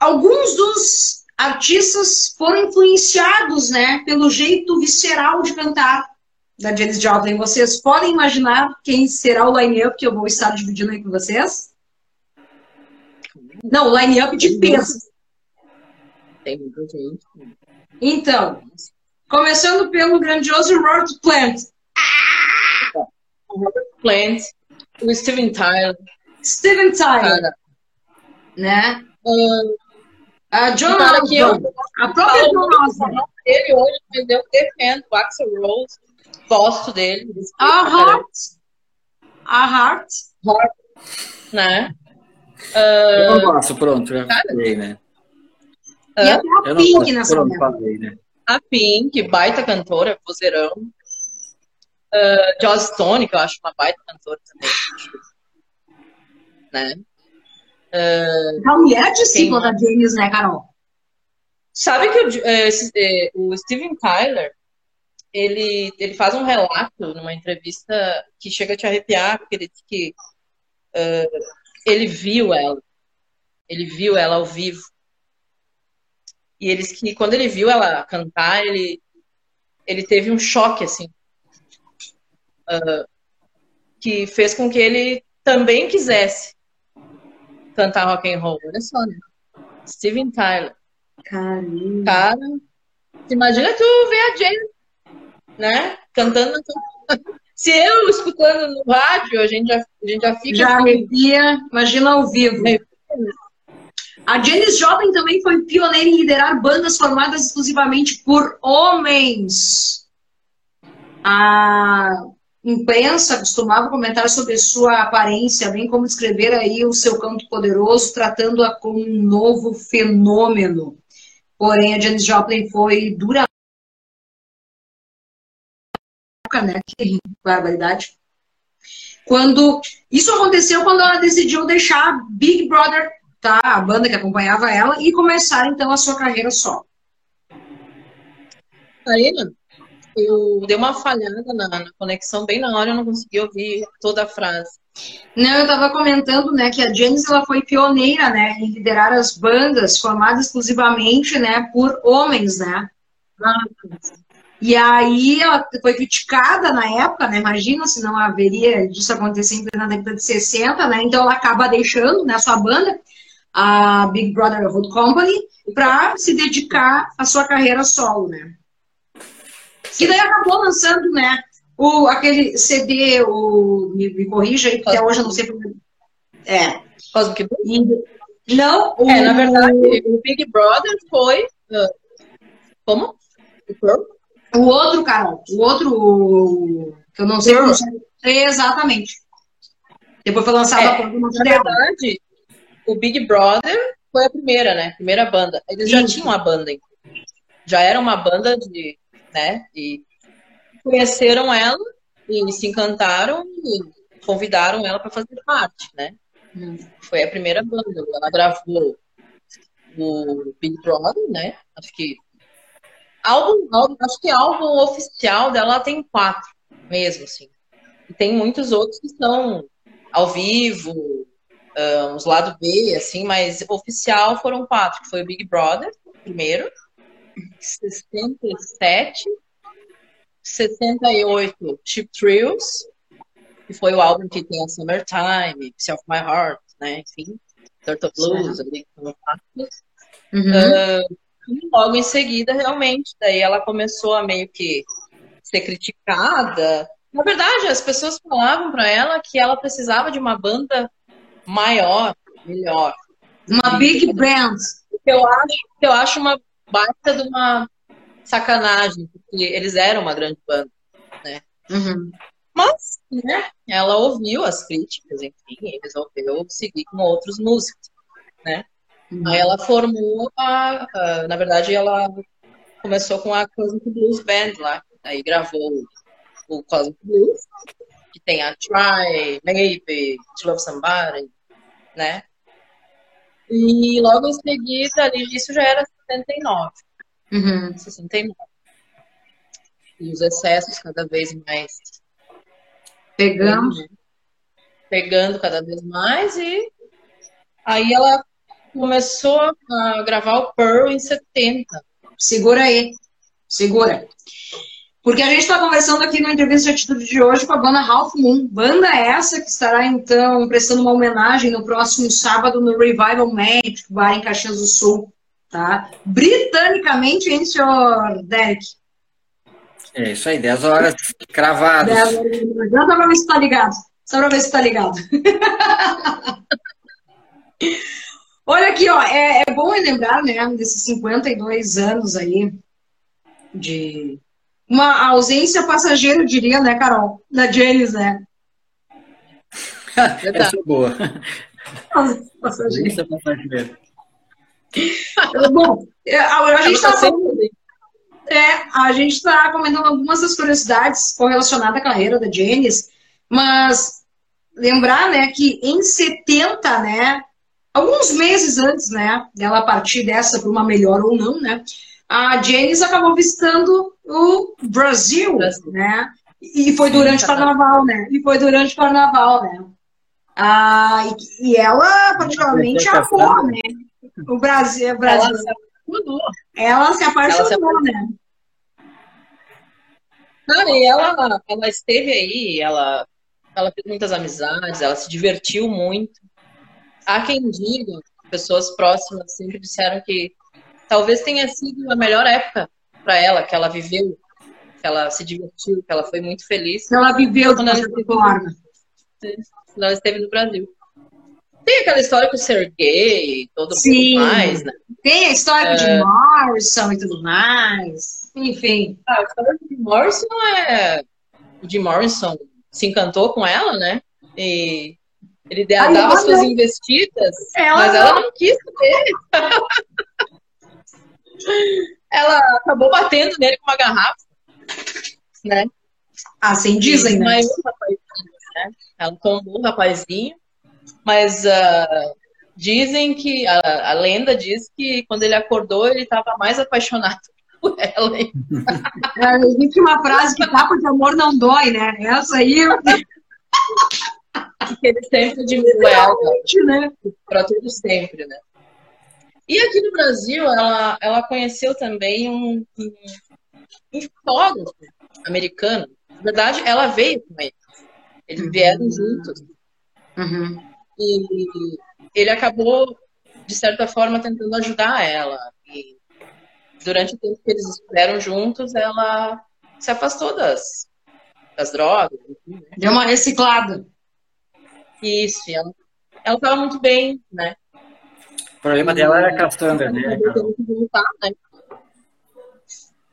alguns dos artistas foram influenciados, né, pelo jeito visceral de cantar da Janis Joplin, vocês podem imaginar quem será o line-up que eu vou estar dividindo aí com vocês? Não, o line-up de peso. Tem muita gente. Então, começando pelo grandioso Robert Plant. Robert Plant, o Steven Tyler. Steven Tyler. Cara. Né? Um, a John Osborne. A própria John Osborne. Ele hoje, entendeu? Defendo o Axel Rose Gosto dele. A Heart. A Heart. Heart. Né? Uh... Eu não gosto, pronto, já falei, né? E até a eu Pink nessa pronto, falei, né? A Pink, baita cantora, vozeirão. Uh, Joss Stone, que eu acho uma baita cantora também. Né? Uh, a mulher discípula da James, né, Carol? Sabe que o, eh, o Steven Tyler, ele, ele faz um relato numa entrevista que chega a te arrepiar, porque ele diz que uh, ele viu ela. Ele viu ela ao vivo. E ele que quando ele viu ela cantar, ele, ele teve um choque, assim. Uh, que fez com que ele também quisesse cantar rock and roll. Olha só, né? Steven Tyler. Caramba. Cara, imagina tu ver a Jane né? Cantando. Se eu escutando no rádio, a gente já, a gente já fica. Já arrepia, imagina ao vivo. A Janis Joplin também foi pioneira em liderar bandas formadas exclusivamente por homens. A imprensa costumava comentar sobre sua aparência, bem como descrever aí o seu canto poderoso, tratando-a como um novo fenômeno. Porém, a Janis Joplin foi dura. Né? Que barbaridade. Quando isso aconteceu quando ela decidiu deixar Big Brother, tá? A banda que acompanhava ela, e começar então a sua carreira solo. Aí, eu dei uma falhada na, na, conexão bem na hora, eu não consegui ouvir toda a frase. Não, eu estava comentando, né, que a Janis ela foi pioneira, né, em liderar as bandas formadas exclusivamente, né, por homens, né. E aí ela foi criticada na época, né? Imagina se não haveria disso acontecer na década de 60, né? Então ela acaba deixando né, sua banda, a Big Brotherhood Company, para se dedicar à sua carreira solo, né? E daí acabou lançando, né? O, aquele CD, o, me, me corrija aí, porque até hoje eu não sei como. É. Cosmic e, Não, o, é, na verdade, o Big Brother foi. Uh, como? O outro, Carol, o outro, que eu não sei como Exatamente. Depois foi lançado é, a Na verdade, o Big Brother foi a primeira, né? Primeira banda. Eles já tinham uma banda, já era uma banda de, né? E conheceram ela e se encantaram e convidaram ela para fazer parte, né? Hum. Foi a primeira banda. Ela gravou o Big Brother, né? Acho que Álbum, álbum, acho que álbum oficial dela tem quatro mesmo, assim. E tem muitos outros que estão ao vivo, um, os lado B, assim, mas oficial foram quatro, que foi o Big Brother, primeiro, 67, 68, Chip Thrills, que foi o álbum que tem a Summertime, Self My Heart, né, enfim, Turtle Blues, ali, uhum. uh, e logo em seguida, realmente, daí ela começou a meio que ser criticada. Na verdade, as pessoas falavam para ela que ela precisava de uma banda maior, melhor. Uma big band. Eu acho, eu acho uma baita de uma sacanagem, porque eles eram uma grande banda, né? Uhum. Mas, né, ela ouviu as críticas, enfim, e resolveu seguir com outros músicos, né? Uhum. Aí ela formou a, a, Na verdade, ela começou com a Cosmic Blues Band lá. Aí gravou o Cosmic Blues, que tem a Try, Maybe, To Love Somebody, né? E logo em seguida, ali, isso já era 79. Uhum. 69. E os excessos cada vez mais. Pegando. Pegando cada vez mais e aí ela começou a gravar o Pearl em 70. Segura aí, segura. Porque a gente está conversando aqui na entrevista de atitude de hoje com a banda Half Moon. Banda essa que estará, então, prestando uma homenagem no próximo sábado no Revival Magic, bar em Caxias do Sul. Tá? Britanicamente, hein, senhor Derek? É isso aí, 10 horas cravadas. 10 horas. Só para ver se está ligado. Só para ver se está ligado. Olha aqui, ó, é, é bom lembrar, né, desses 52 anos aí de uma ausência passageira, eu diria, né, Carol? Da Janis, né? Essa é boa. Passageira. passageira. Bom, é, a, gente está tá é, a gente está comentando algumas das curiosidades correlacionadas à carreira da Janis, mas lembrar, né, que em 70, né, alguns meses antes, né, dela partir dessa para uma melhor ou não, né, a Janice acabou visitando o Brasil, Brasil. né, e foi durante o carnaval, né, e foi durante o carnaval, né. Ah, e, e ela particularmente amou, né, o Brasil, o Brasil. Ela se apaixonou. Ela se apaixonou, ela se né. Não, e ela, ela esteve aí, ela, ela fez muitas amizades, ela se divertiu muito. Há quem diga, pessoas próximas sempre disseram que talvez tenha sido a melhor época para ela, que ela viveu, que ela se divertiu, que ela foi muito feliz. Ela viveu quando ela esteve, forma. quando ela esteve no Brasil. Tem aquela história com o Sergei e todo Sim. mundo mais, né? Tem a história é... de Morrison e tudo mais. Enfim. Ah, a história de Morrison é. O Jim Morrison se encantou com ela, né? E ele dava as suas investidas, ela mas ela não quis saber. ela acabou batendo nele com uma garrafa, né? Assim dizem, né? né? Ela tombou o rapazinho, mas uh, dizem que, a, a, lenda diz que quando ele acordou, ele estava mais apaixonado por ela. É, existe uma frase que tapa de amor não dói, né? Essa aí... que ele sempre admirou ela. Né? Para tudo sempre, né? E aqui no Brasil, ela, ela conheceu também um, um, um fotógrafo americano. Na verdade, ela veio com ele. Eles uhum. vieram juntos. Uhum. E ele acabou, de certa forma, tentando ajudar ela. E durante o tempo que eles estiveram juntos, ela se afastou das, das drogas. Enfim, né? Deu uma reciclada. Isso, ela estava muito bem, né? O problema dela era a Cassandra, né? Voltar, né?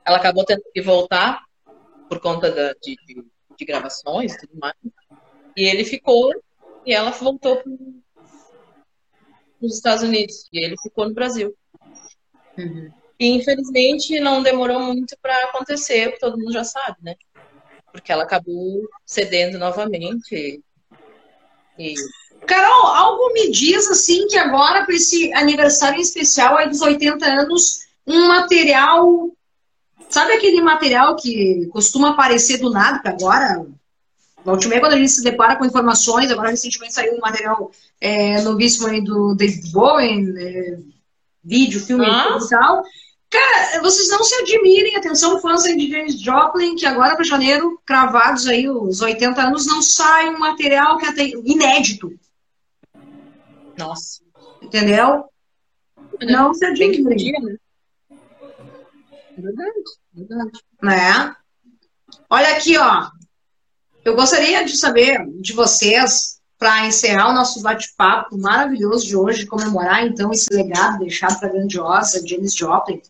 Ela acabou tendo que voltar por conta da, de, de, de, gravações e tudo mais. E ele ficou e ela voltou para os Estados Unidos. E ele ficou no Brasil. Uhum. E infelizmente não demorou muito para acontecer, todo mundo já sabe, né? Porque ela acabou cedendo novamente. E Carol, algo me diz assim que agora, para esse aniversário especial aí dos 80 anos, um material. Sabe aquele material que costuma aparecer do nada, que agora. Última quando a gente se depara com informações, agora recentemente saiu um material é, novíssimo aí do David Bowen, é, vídeo, filme e tal. Cara, vocês não se admirem, atenção, fãs de James Joplin, que agora para janeiro, cravados aí os 80 anos, não sai um material que até inédito. Nossa. Entendeu? Não se admire. Né? Verdade, verdade. Né? Olha aqui, ó. Eu gostaria de saber de vocês, para encerrar o nosso bate-papo maravilhoso de hoje, comemorar então esse legado deixado para a grandiosa Janis Joplin.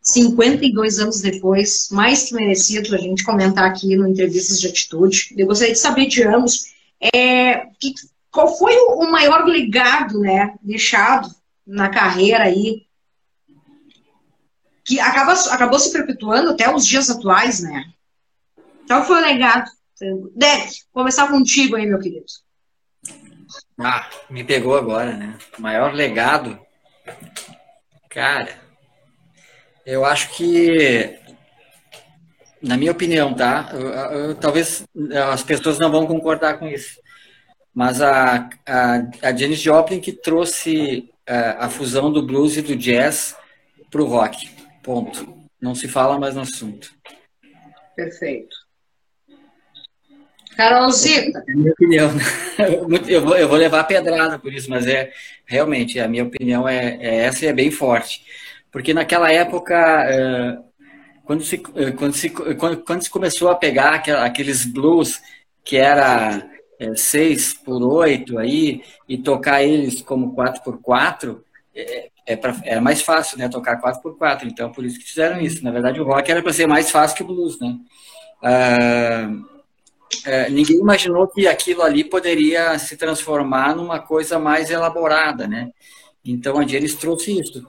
52 anos depois, mais que merecido a gente comentar aqui no Entrevistas de Atitude. Eu gostaria de saber de ambos é, que, qual foi o maior legado, né, deixado na carreira aí, que acaba, acabou se perpetuando até os dias atuais, né? Qual foi o legado? Derek, começar contigo aí, meu querido. Ah, me pegou agora, né? Maior legado. Cara, eu acho que, na minha opinião, tá? Eu, eu, talvez as pessoas não vão concordar com isso. Mas a, a, a Janis Joplin que trouxe a, é, a fusão do blues e do jazz para o rock. Ponto. Não se fala mais no assunto. Perfeito. Carolzita. É minha opinião. Eu vou, eu vou levar pedrada por isso, mas é realmente a minha opinião é, é essa e é bem forte. Porque naquela época, é, quando se, quando se, quando, quando se começou a pegar aqueles blues que era é, 6 por 8 aí e tocar eles como 4 por 4 é, é pra, era mais fácil, né? Tocar 4 por 4 Então, por isso que fizeram isso. Na verdade, o rock era para ser mais fácil que o blues, né? Ah, é, ninguém imaginou que aquilo ali poderia se transformar numa coisa mais elaborada, né? Então, a Janis trouxe isso.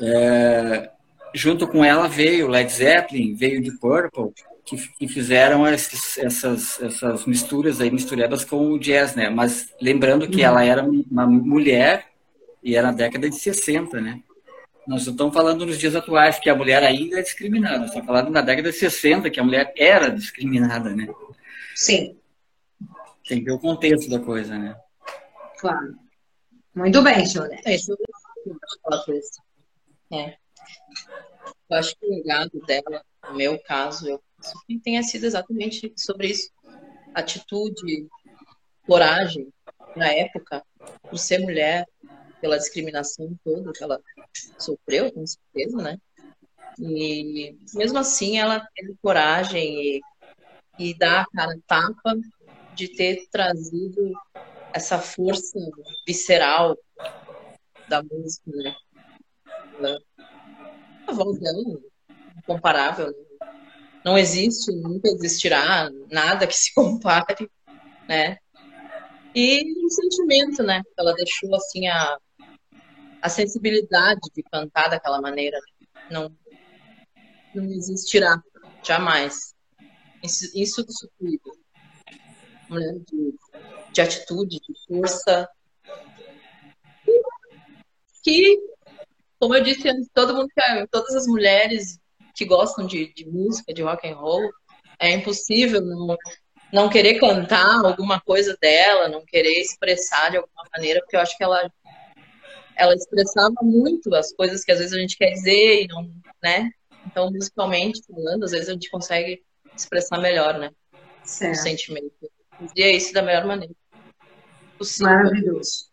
É, junto com ela veio Led Zeppelin, veio de Purple, que, que fizeram esses, essas, essas misturas aí, misturadas com o jazz, né? Mas lembrando que uhum. ela era uma mulher e era na década de 60, né? Nós não estamos falando nos dias atuais que a mulher ainda é discriminada, nós estamos falando na década de 60 que a mulher era discriminada, né? Sim. Tem que ver o contexto da coisa, né? Claro. Muito bem, senhor. É, isso é. Eu acho que o legado dela, no meu caso, eu que tenha sido exatamente sobre isso. Atitude, coragem, na época, por ser mulher, pela discriminação toda que ela sofreu, com certeza, né? E mesmo assim, ela teve coragem e, e dar a cara tapa de ter trazido essa força visceral da música, né? A voz dela é incomparável, né? não existe, nunca existirá nada que se compare, né? E o sentimento, né? Ela deixou assim a, a sensibilidade de cantar daquela maneira não, não existirá jamais. Isso. Mulher de, de atitude, de força. Que, como eu disse antes, todo mundo quer, todas as mulheres que gostam de, de música, de rock and roll, é impossível não, não querer cantar alguma coisa dela, não querer expressar de alguma maneira, porque eu acho que ela ela expressava muito as coisas que às vezes a gente quer dizer e não, né? Então, musicalmente falando, às vezes a gente consegue expressar melhor, né? Certo. O sentimento. E é isso da melhor maneira. Possível. Maravilhoso.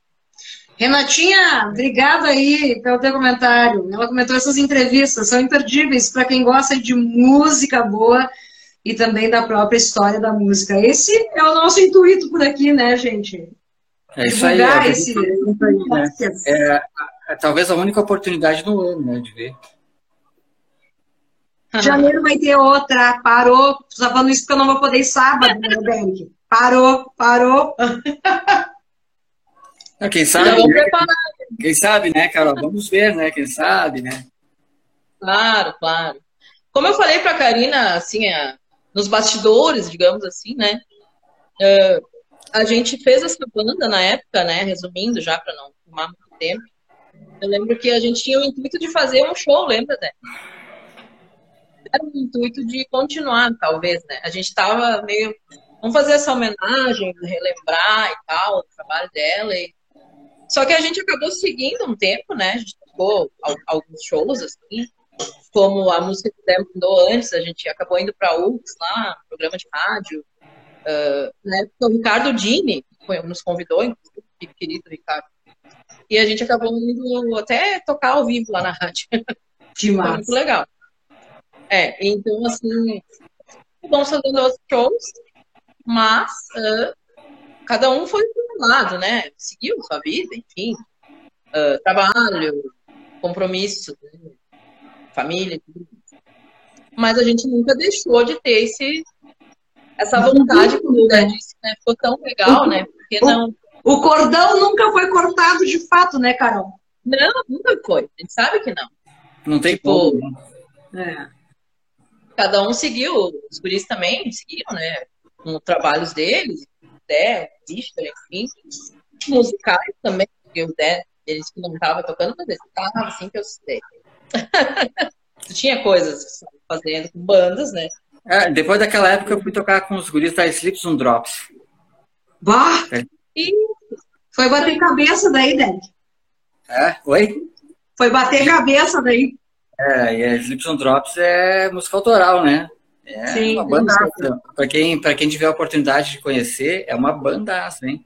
Renatinha, obrigada aí pelo teu comentário. Ela comentou essas entrevistas, são imperdíveis para quem gosta de música boa e também da própria história da música. Esse é o nosso intuito por aqui, né, gente? É isso aí. É, esse... né? é, é, talvez a única oportunidade no ano, né, de ver. Janeiro vai ter outra. Parou. Só falando isso porque eu não vou poder ir sábado, meu bem. Parou, parou. quem sabe, né? quem sabe, né, Carol? Vamos ver, né? Quem sabe, né? Claro, claro. Como eu falei para a Karina, assim, nos bastidores, digamos assim, né? Uh, a gente fez essa banda na época, né? Resumindo, já para não tomar muito tempo. Eu lembro que a gente tinha o intuito de fazer um show, lembra, né? Era o intuito de continuar, talvez, né? A gente estava meio. Vamos fazer essa homenagem, relembrar e tal, o trabalho dela. E... Só que a gente acabou seguindo um tempo, né? A gente tocou alguns shows, assim, como a música que o mandou antes, a gente acabou indo para UX lá, programa de rádio. Uh, né? O Ricardo Dini nos convidou, inclusive, querido Ricardo. E a gente acabou indo até tocar ao vivo lá na rádio. Que massa. muito legal. É, então, assim, vamos fazendo outros shows, mas uh, cada um foi para um lado, né? Seguiu sua vida, enfim. Uh, trabalho, compromisso, né? família, tudo. Mas a gente nunca deixou de ter esse, essa vontade, como o disse, né? Ficou tão legal, né? Porque não. O cordão nunca foi cortado de fato, né, Carol? Não, nunca foi. A gente sabe que não. Não tem tipo, como. Né? É. Cada um seguiu, os guris também seguiram, né? Com trabalhos deles, Dé, Dichter, enfim. Musicais também, porque o Dé, eles que não estavam tocando, mas eles estavam assim que eu sei. Tinha coisas fazendo com bandas, né? É, depois daquela época eu fui tocar com os guris da Slips on Drops. Bah! É. E foi bater cabeça daí, Dani. É? Oi? Foi bater cabeça daí. É, e a Slips on Drops é música autoral, né? É Sim, uma banda. Para quem, pra quem tiver a oportunidade de conhecer, é uma banda, hein?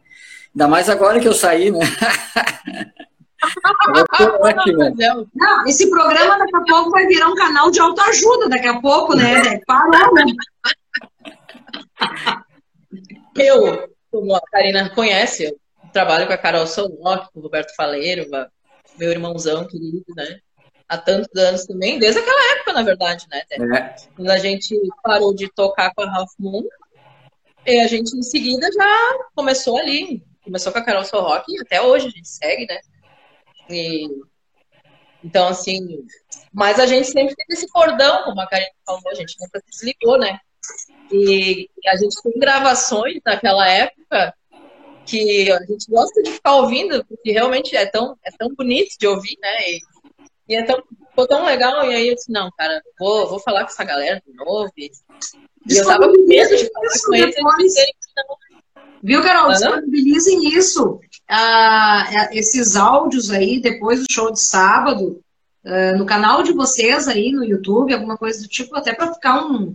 Ainda mais agora que eu saí, né? Não, esse programa daqui a pouco vai virar um canal de autoajuda, daqui a pouco, né? Parou, né? Eu, como a Karina conhece, eu trabalho com a Carol Solnock, com o Roberto Faleiro, meu irmãozão querido, né? Há tantos anos também, desde aquela época, na verdade, né? É. Quando a gente parou de tocar com a Half Moon, e a gente em seguida já começou ali, começou com a Carol Solrock e até hoje a gente segue, né? E, então, assim, mas a gente sempre teve esse cordão, como a Karine falou, a gente nunca se desligou, né? E, e a gente tem gravações daquela época que a gente gosta de ficar ouvindo, porque realmente é tão, é tão bonito de ouvir, né? E, e é tão, ficou tão legal, e aí eu disse, não, cara, vou, vou falar com essa galera de novo. E, e eu tava com medo de falar com eles, eles não. Viu, Carol? Disponibilizem isso ah, esses áudios aí depois do show de sábado uh, no canal de vocês aí no YouTube, alguma coisa do tipo, até para ficar um,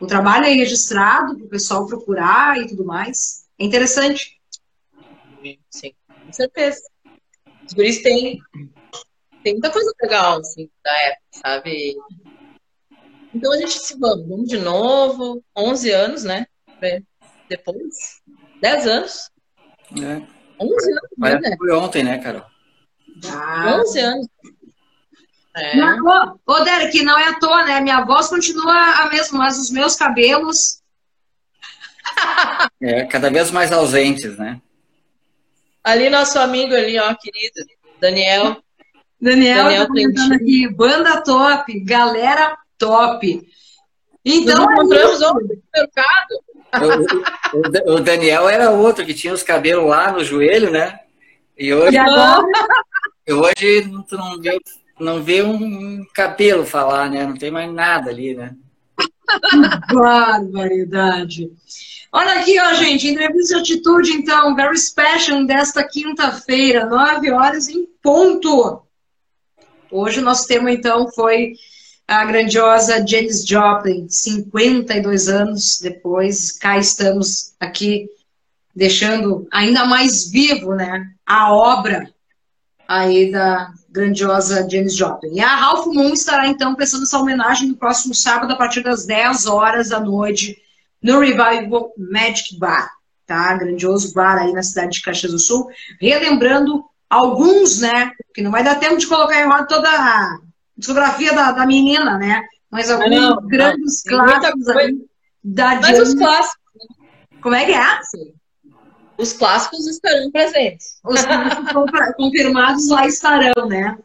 um trabalho aí registrado para o pessoal procurar e tudo mais. É interessante. Sim, com certeza. Os guris têm, tem muita coisa legal, assim, da época, sabe? Então a gente se vamos, vamos de novo, 11 anos, né? Depois, 10 anos. É. 11 anos, Mas né? Foi ontem, né, Carol? Ah. 11 anos. É. Não, ô, Derek, não é à toa, né? Minha voz continua a mesma, mas os meus cabelos. é, cada vez mais ausentes, né? Ali, nosso amigo ali, ó, querido. Daniel. Daniel, Daniel tá comentando aqui, banda top, galera top. Então, Nós encontramos ontem no mercado. O, o, o, Daniel era outro que tinha os cabelos lá no joelho, né? E hoje, e agora? hoje não vê, não vê um cabelo falar, né? Não tem mais nada ali, né? Que barbaridade. Olha aqui, ó, gente, entrevista de atitude, então, very special desta quinta-feira, nove horas em ponto. Hoje nosso tema, então, foi a grandiosa Janis Joplin, 52 anos depois, cá estamos aqui deixando ainda mais vivo, né, a obra aí da grandiosa Janis Joplin. E a Ralph Moon estará então prestando essa homenagem no próximo sábado a partir das 10 horas da noite no Revival Magic Bar, tá? Grandioso bar aí na cidade de Caxias do Sul, relembrando alguns, né, que não vai dar tempo de colocar em roda toda a discografia da, da menina, né? Mas alguns não, grandes não. clássicos aí da Mas Janis. os clássicos. Como é que é? Sim os clássicos estarão presentes. Os clássicos confirmados lá estarão, né?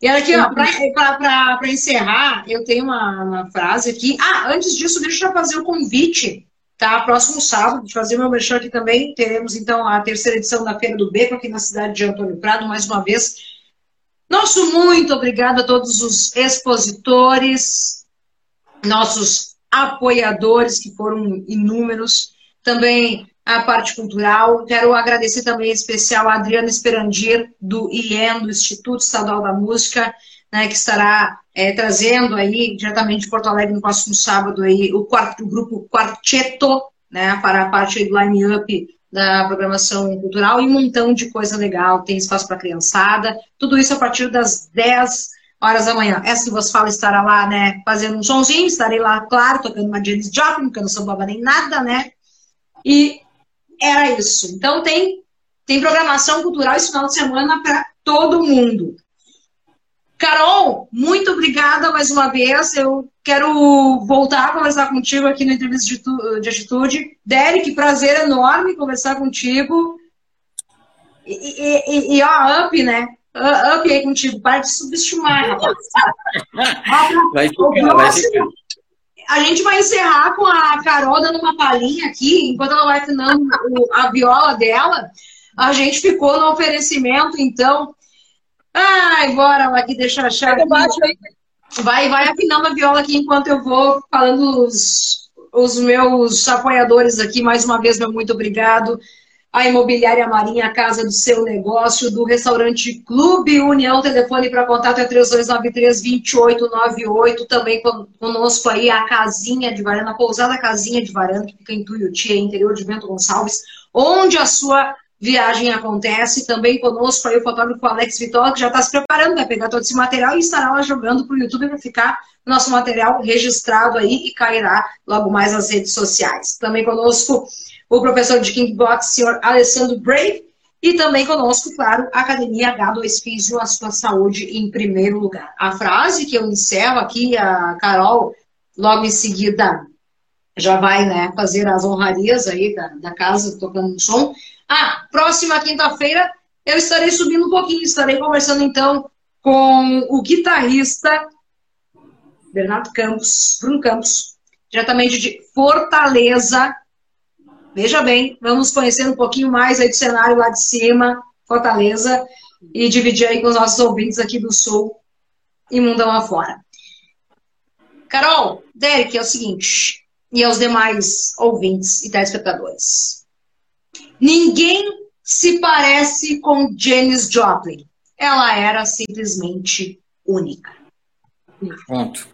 E aqui, ó, para encerrar, eu tenho uma, uma, frase aqui. Ah, antes disso, deixa eu fazer o convite, tá? Próximo sábado, de fazer meu merchan aqui também. Teremos, então, a terceira edição da Feira do Beco aqui na cidade de Antônio Prado, mais uma vez. Nosso muito obrigado a todos os expositores, nossos apoiadores, que foram inúmeros. Também a parte cultural. Quero agradecer também em especial a Adriana Esperandir, do IEM, do Instituto Estadual da Música, né, que estará é, trazendo aí, diretamente de Porto Alegre, no próximo sábado, aí, o, quarto, grupo Quarteto, né, para a parte do line-up da programação cultural e um montão de coisa legal, tem espaço para criançada, tudo isso a partir das 10 horas da manhã. Essa que você fala estará lá, né, fazendo um sonzinho, estarei lá, claro, tocando uma Janis Joplin, porque eu não sou boba nem nada, né, e era isso. Então tem, tem programação cultural esse final de semana para todo mundo. Carol, muito obrigada mais uma vez. Eu quero voltar a conversar contigo aqui no Entrevista de, de Atitude. Derek, prazer enorme conversar contigo. E, e, e ó, up, né? Up aí contigo. Para de subestimar, rapaz. Vai ficar, vai ficar a gente vai encerrar com a Carol dando uma palhinha aqui, enquanto ela vai afinando a viola dela. A gente ficou no oferecimento, então. Ai, bora lá aqui, deixa eu achar. Vai, vai afinando a viola aqui enquanto eu vou falando os, os meus apoiadores aqui. Mais uma vez, meu muito obrigado a Imobiliária Marinha, a casa do seu negócio, do restaurante Clube União, telefone para contato é 3293-2898, também conosco aí a Casinha de Varanda, a pousada Casinha de Varanda, que fica em Tuiuti, interior de Bento Gonçalves, onde a sua viagem acontece, também conosco aí o fotógrafo Alex Vitória, que já está se preparando para pegar todo esse material e estará lá jogando para o YouTube para ficar nosso material registrado aí e cairá logo mais nas redes sociais. Também conosco o professor de Kickbox, senhor Alessandro Brave, e também conosco, claro, a Academia H2 Físio, a sua saúde em primeiro lugar. A frase que eu encerro aqui, a Carol, logo em seguida, já vai né, fazer as honrarias aí da, da casa, tocando o som. Ah, próxima quinta-feira eu estarei subindo um pouquinho, estarei conversando então com o guitarrista Bernardo Campos, Bruno Campos, diretamente de Fortaleza, Veja bem, vamos conhecer um pouquinho mais aí do cenário lá de cima, Fortaleza, e dividir aí com os nossos ouvintes aqui do Sul e mundão afora. Carol, Derek, é o seguinte, e aos demais ouvintes e telespectadores. Ninguém se parece com Janis Joplin. Ela era simplesmente única. Pronto.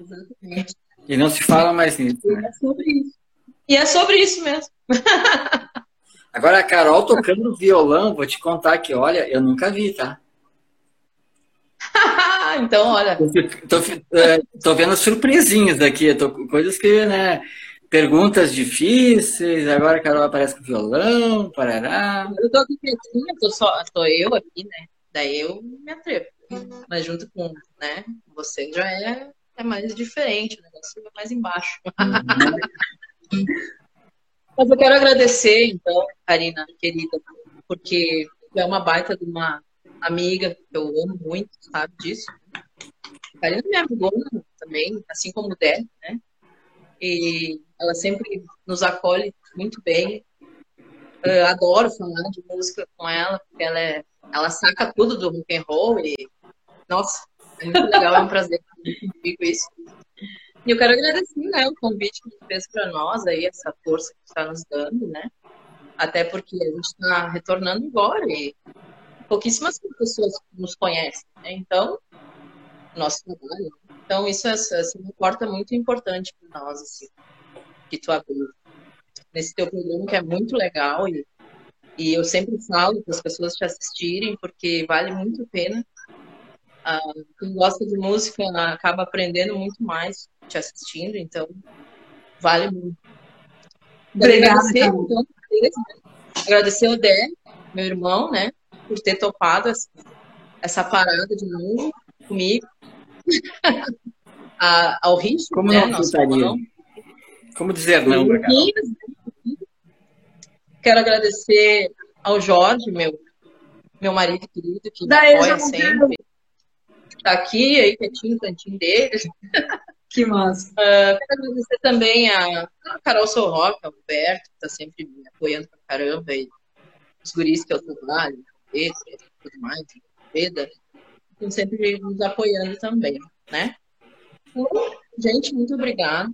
Exatamente. E não se fala mais nisso. Né? É sobre isso. E é sobre isso mesmo. Agora, a Carol tocando violão, vou te contar que, olha, eu nunca vi, tá? então, olha. Tô, tô, é, tô, vendo surpresinhas aqui, tô, coisas que, né? Perguntas difíceis, agora a Carol aparece com violão, parará. Eu tô aqui quietinha, tô, só, tô eu aqui, né? Daí eu me atrevo. Mas junto com né, você já é, é mais diferente, o negócio é mais embaixo. Uhum. Mas eu quero agradecer, então, Karina, querida, porque é uma baita de uma, amiga, que eu amo muito, sabe disso. Karina é minha amigona também, assim como o Dé, né? E ela sempre nos acolhe muito bem. Eu adoro falar de música com ela, porque ela, é, ela saca tudo do rock and roll e, nossa, é muito legal, é um prazer comigo isso. E eu quero agradecer né, o convite que fez para nós aí, essa força que está nos dando, né? Até porque a gente está retornando agora e pouquíssimas pessoas nos conhecem, né? Então, nosso trabalho. Então, isso é, é uma porta muito importante para nós, assim, que tu abriu. Nesse teu programa, que é muito legal e, e eu sempre falo para as pessoas te assistirem, porque vale muito a pena. Ah, quem gosta de música acaba aprendendo muito mais te assistindo, então vale muito. Obrigada. Agradecer, então, agradecer o Dé, meu irmão, né, por ter topado essa, essa parada de novo comigo. A, ao Richard, Como né, não aceitaria? irmão. Como dizer não, E? Quero agradecer ao Jorge, meu, meu marido querido, que me apoia sempre. Tá aqui, aí quietinho no cantinho dele. Que massa. Ah, quero agradecer também a, a Carol Sorroca, ao Roberto, que tá sempre me apoiando pra caramba, e os guris que eu trabalho, Pedro e tudo mais, Veda, estão sempre nos apoiando também, né? Então, gente, muito obrigada.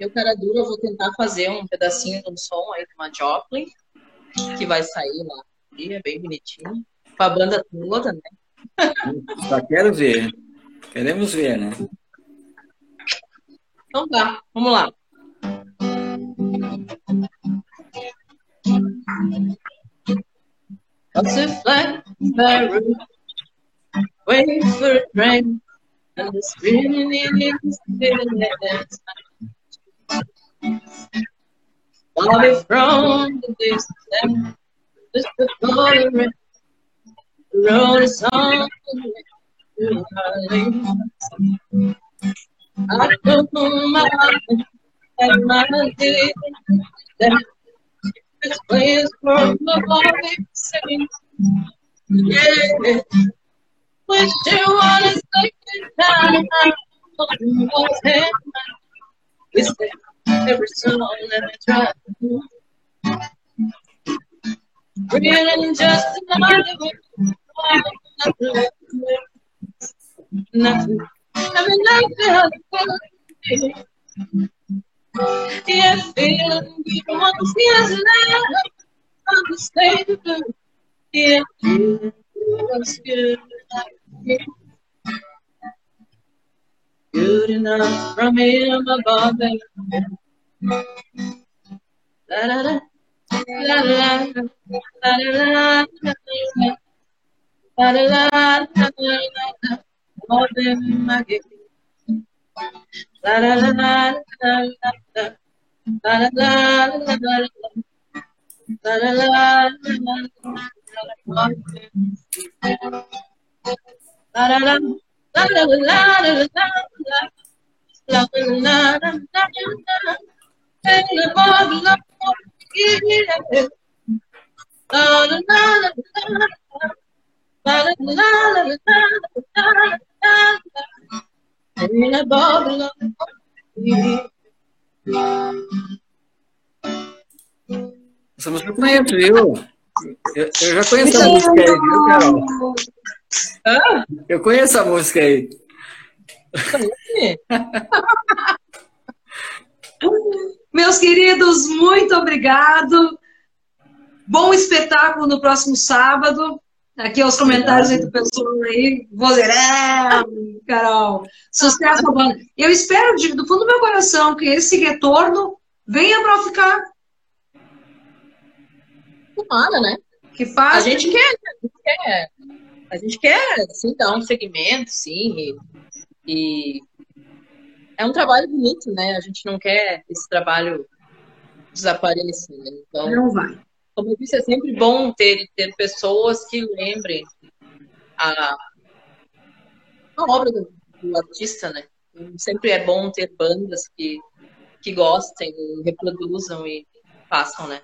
Eu, cara dura, vou tentar fazer um pedacinho de um som aí de uma Joplin, que vai sair lá, é bem bonitinho, com a banda toda, né? Só quero ver. Queremos ver, né? Então tá, vamos lá. What's a flat barrel? Wait for a train. And the spinning is. Bobby from the distance. Just before the rain. The road is on. to Harlem. I know my and my day that this place from the body sing. Yeah, wish you wanna second time. What's happening? That every song that I try to do? Really just another way. Nothing. I mean, that. Yeah, feeling you see us now. Understand the because good enough, good enough from Him above and la la, la la la la la la La la la la la la, la la la. more than my gift. La la la la la la la, la la la la la la, la la la la la la. Essa música eu conheço, viu? Eu, eu já conheço a música aí, viu, Carol? Hã? Eu conheço a música aí. Meus queridos, muito obrigado. Bom espetáculo no próximo sábado. Aqui aos comentários aí do pessoal aí. Vozeirão, Carol. Sucesso banda. Eu espero de- do fundo do meu coração que esse retorno venha para ficar. Tomara, né? Que A faz. gente quer, a gente quer, a gente quer sim, dar um segmento, sim, e, e é um trabalho bonito, né? A gente não quer esse trabalho desaparecer. né? Então, Não vai. como eu disse, é sempre bom ter, ter pessoas que lembrem a, a obra do, do artista, né? Sempre é bom ter bandas que, que gostem, reproduzam e façam, né?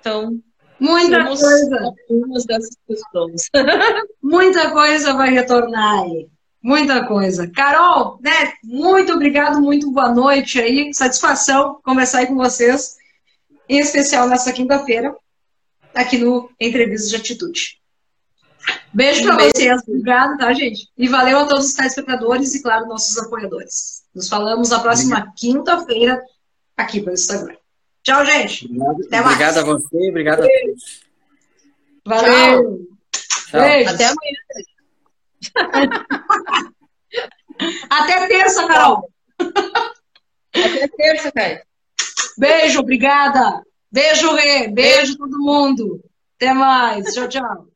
Então, Muita Somos coisa. Algumas dessas pessoas. Muita coisa vai retornar aí. Muita coisa. Carol, né? Muito obrigado, muito boa noite aí. Satisfação conversar aí com vocês, em especial nessa quinta-feira, aqui no Entrevista de Atitude. Beijo para vocês. Obrigado, tá, gente? E valeu a todos os telespectadores e, claro, nossos apoiadores. Nos falamos na próxima quinta-feira aqui pelo Instagram. Tchau, gente. Obrigado, Até mais. obrigado a você, obrigado a todos. Valeu. Tchau. Beijos. Até amanhã. Até terça, Carol. Até terça, cara. Beijo, obrigada. Beijo, Rê. Beijo, todo mundo. Até mais. Tchau, tchau.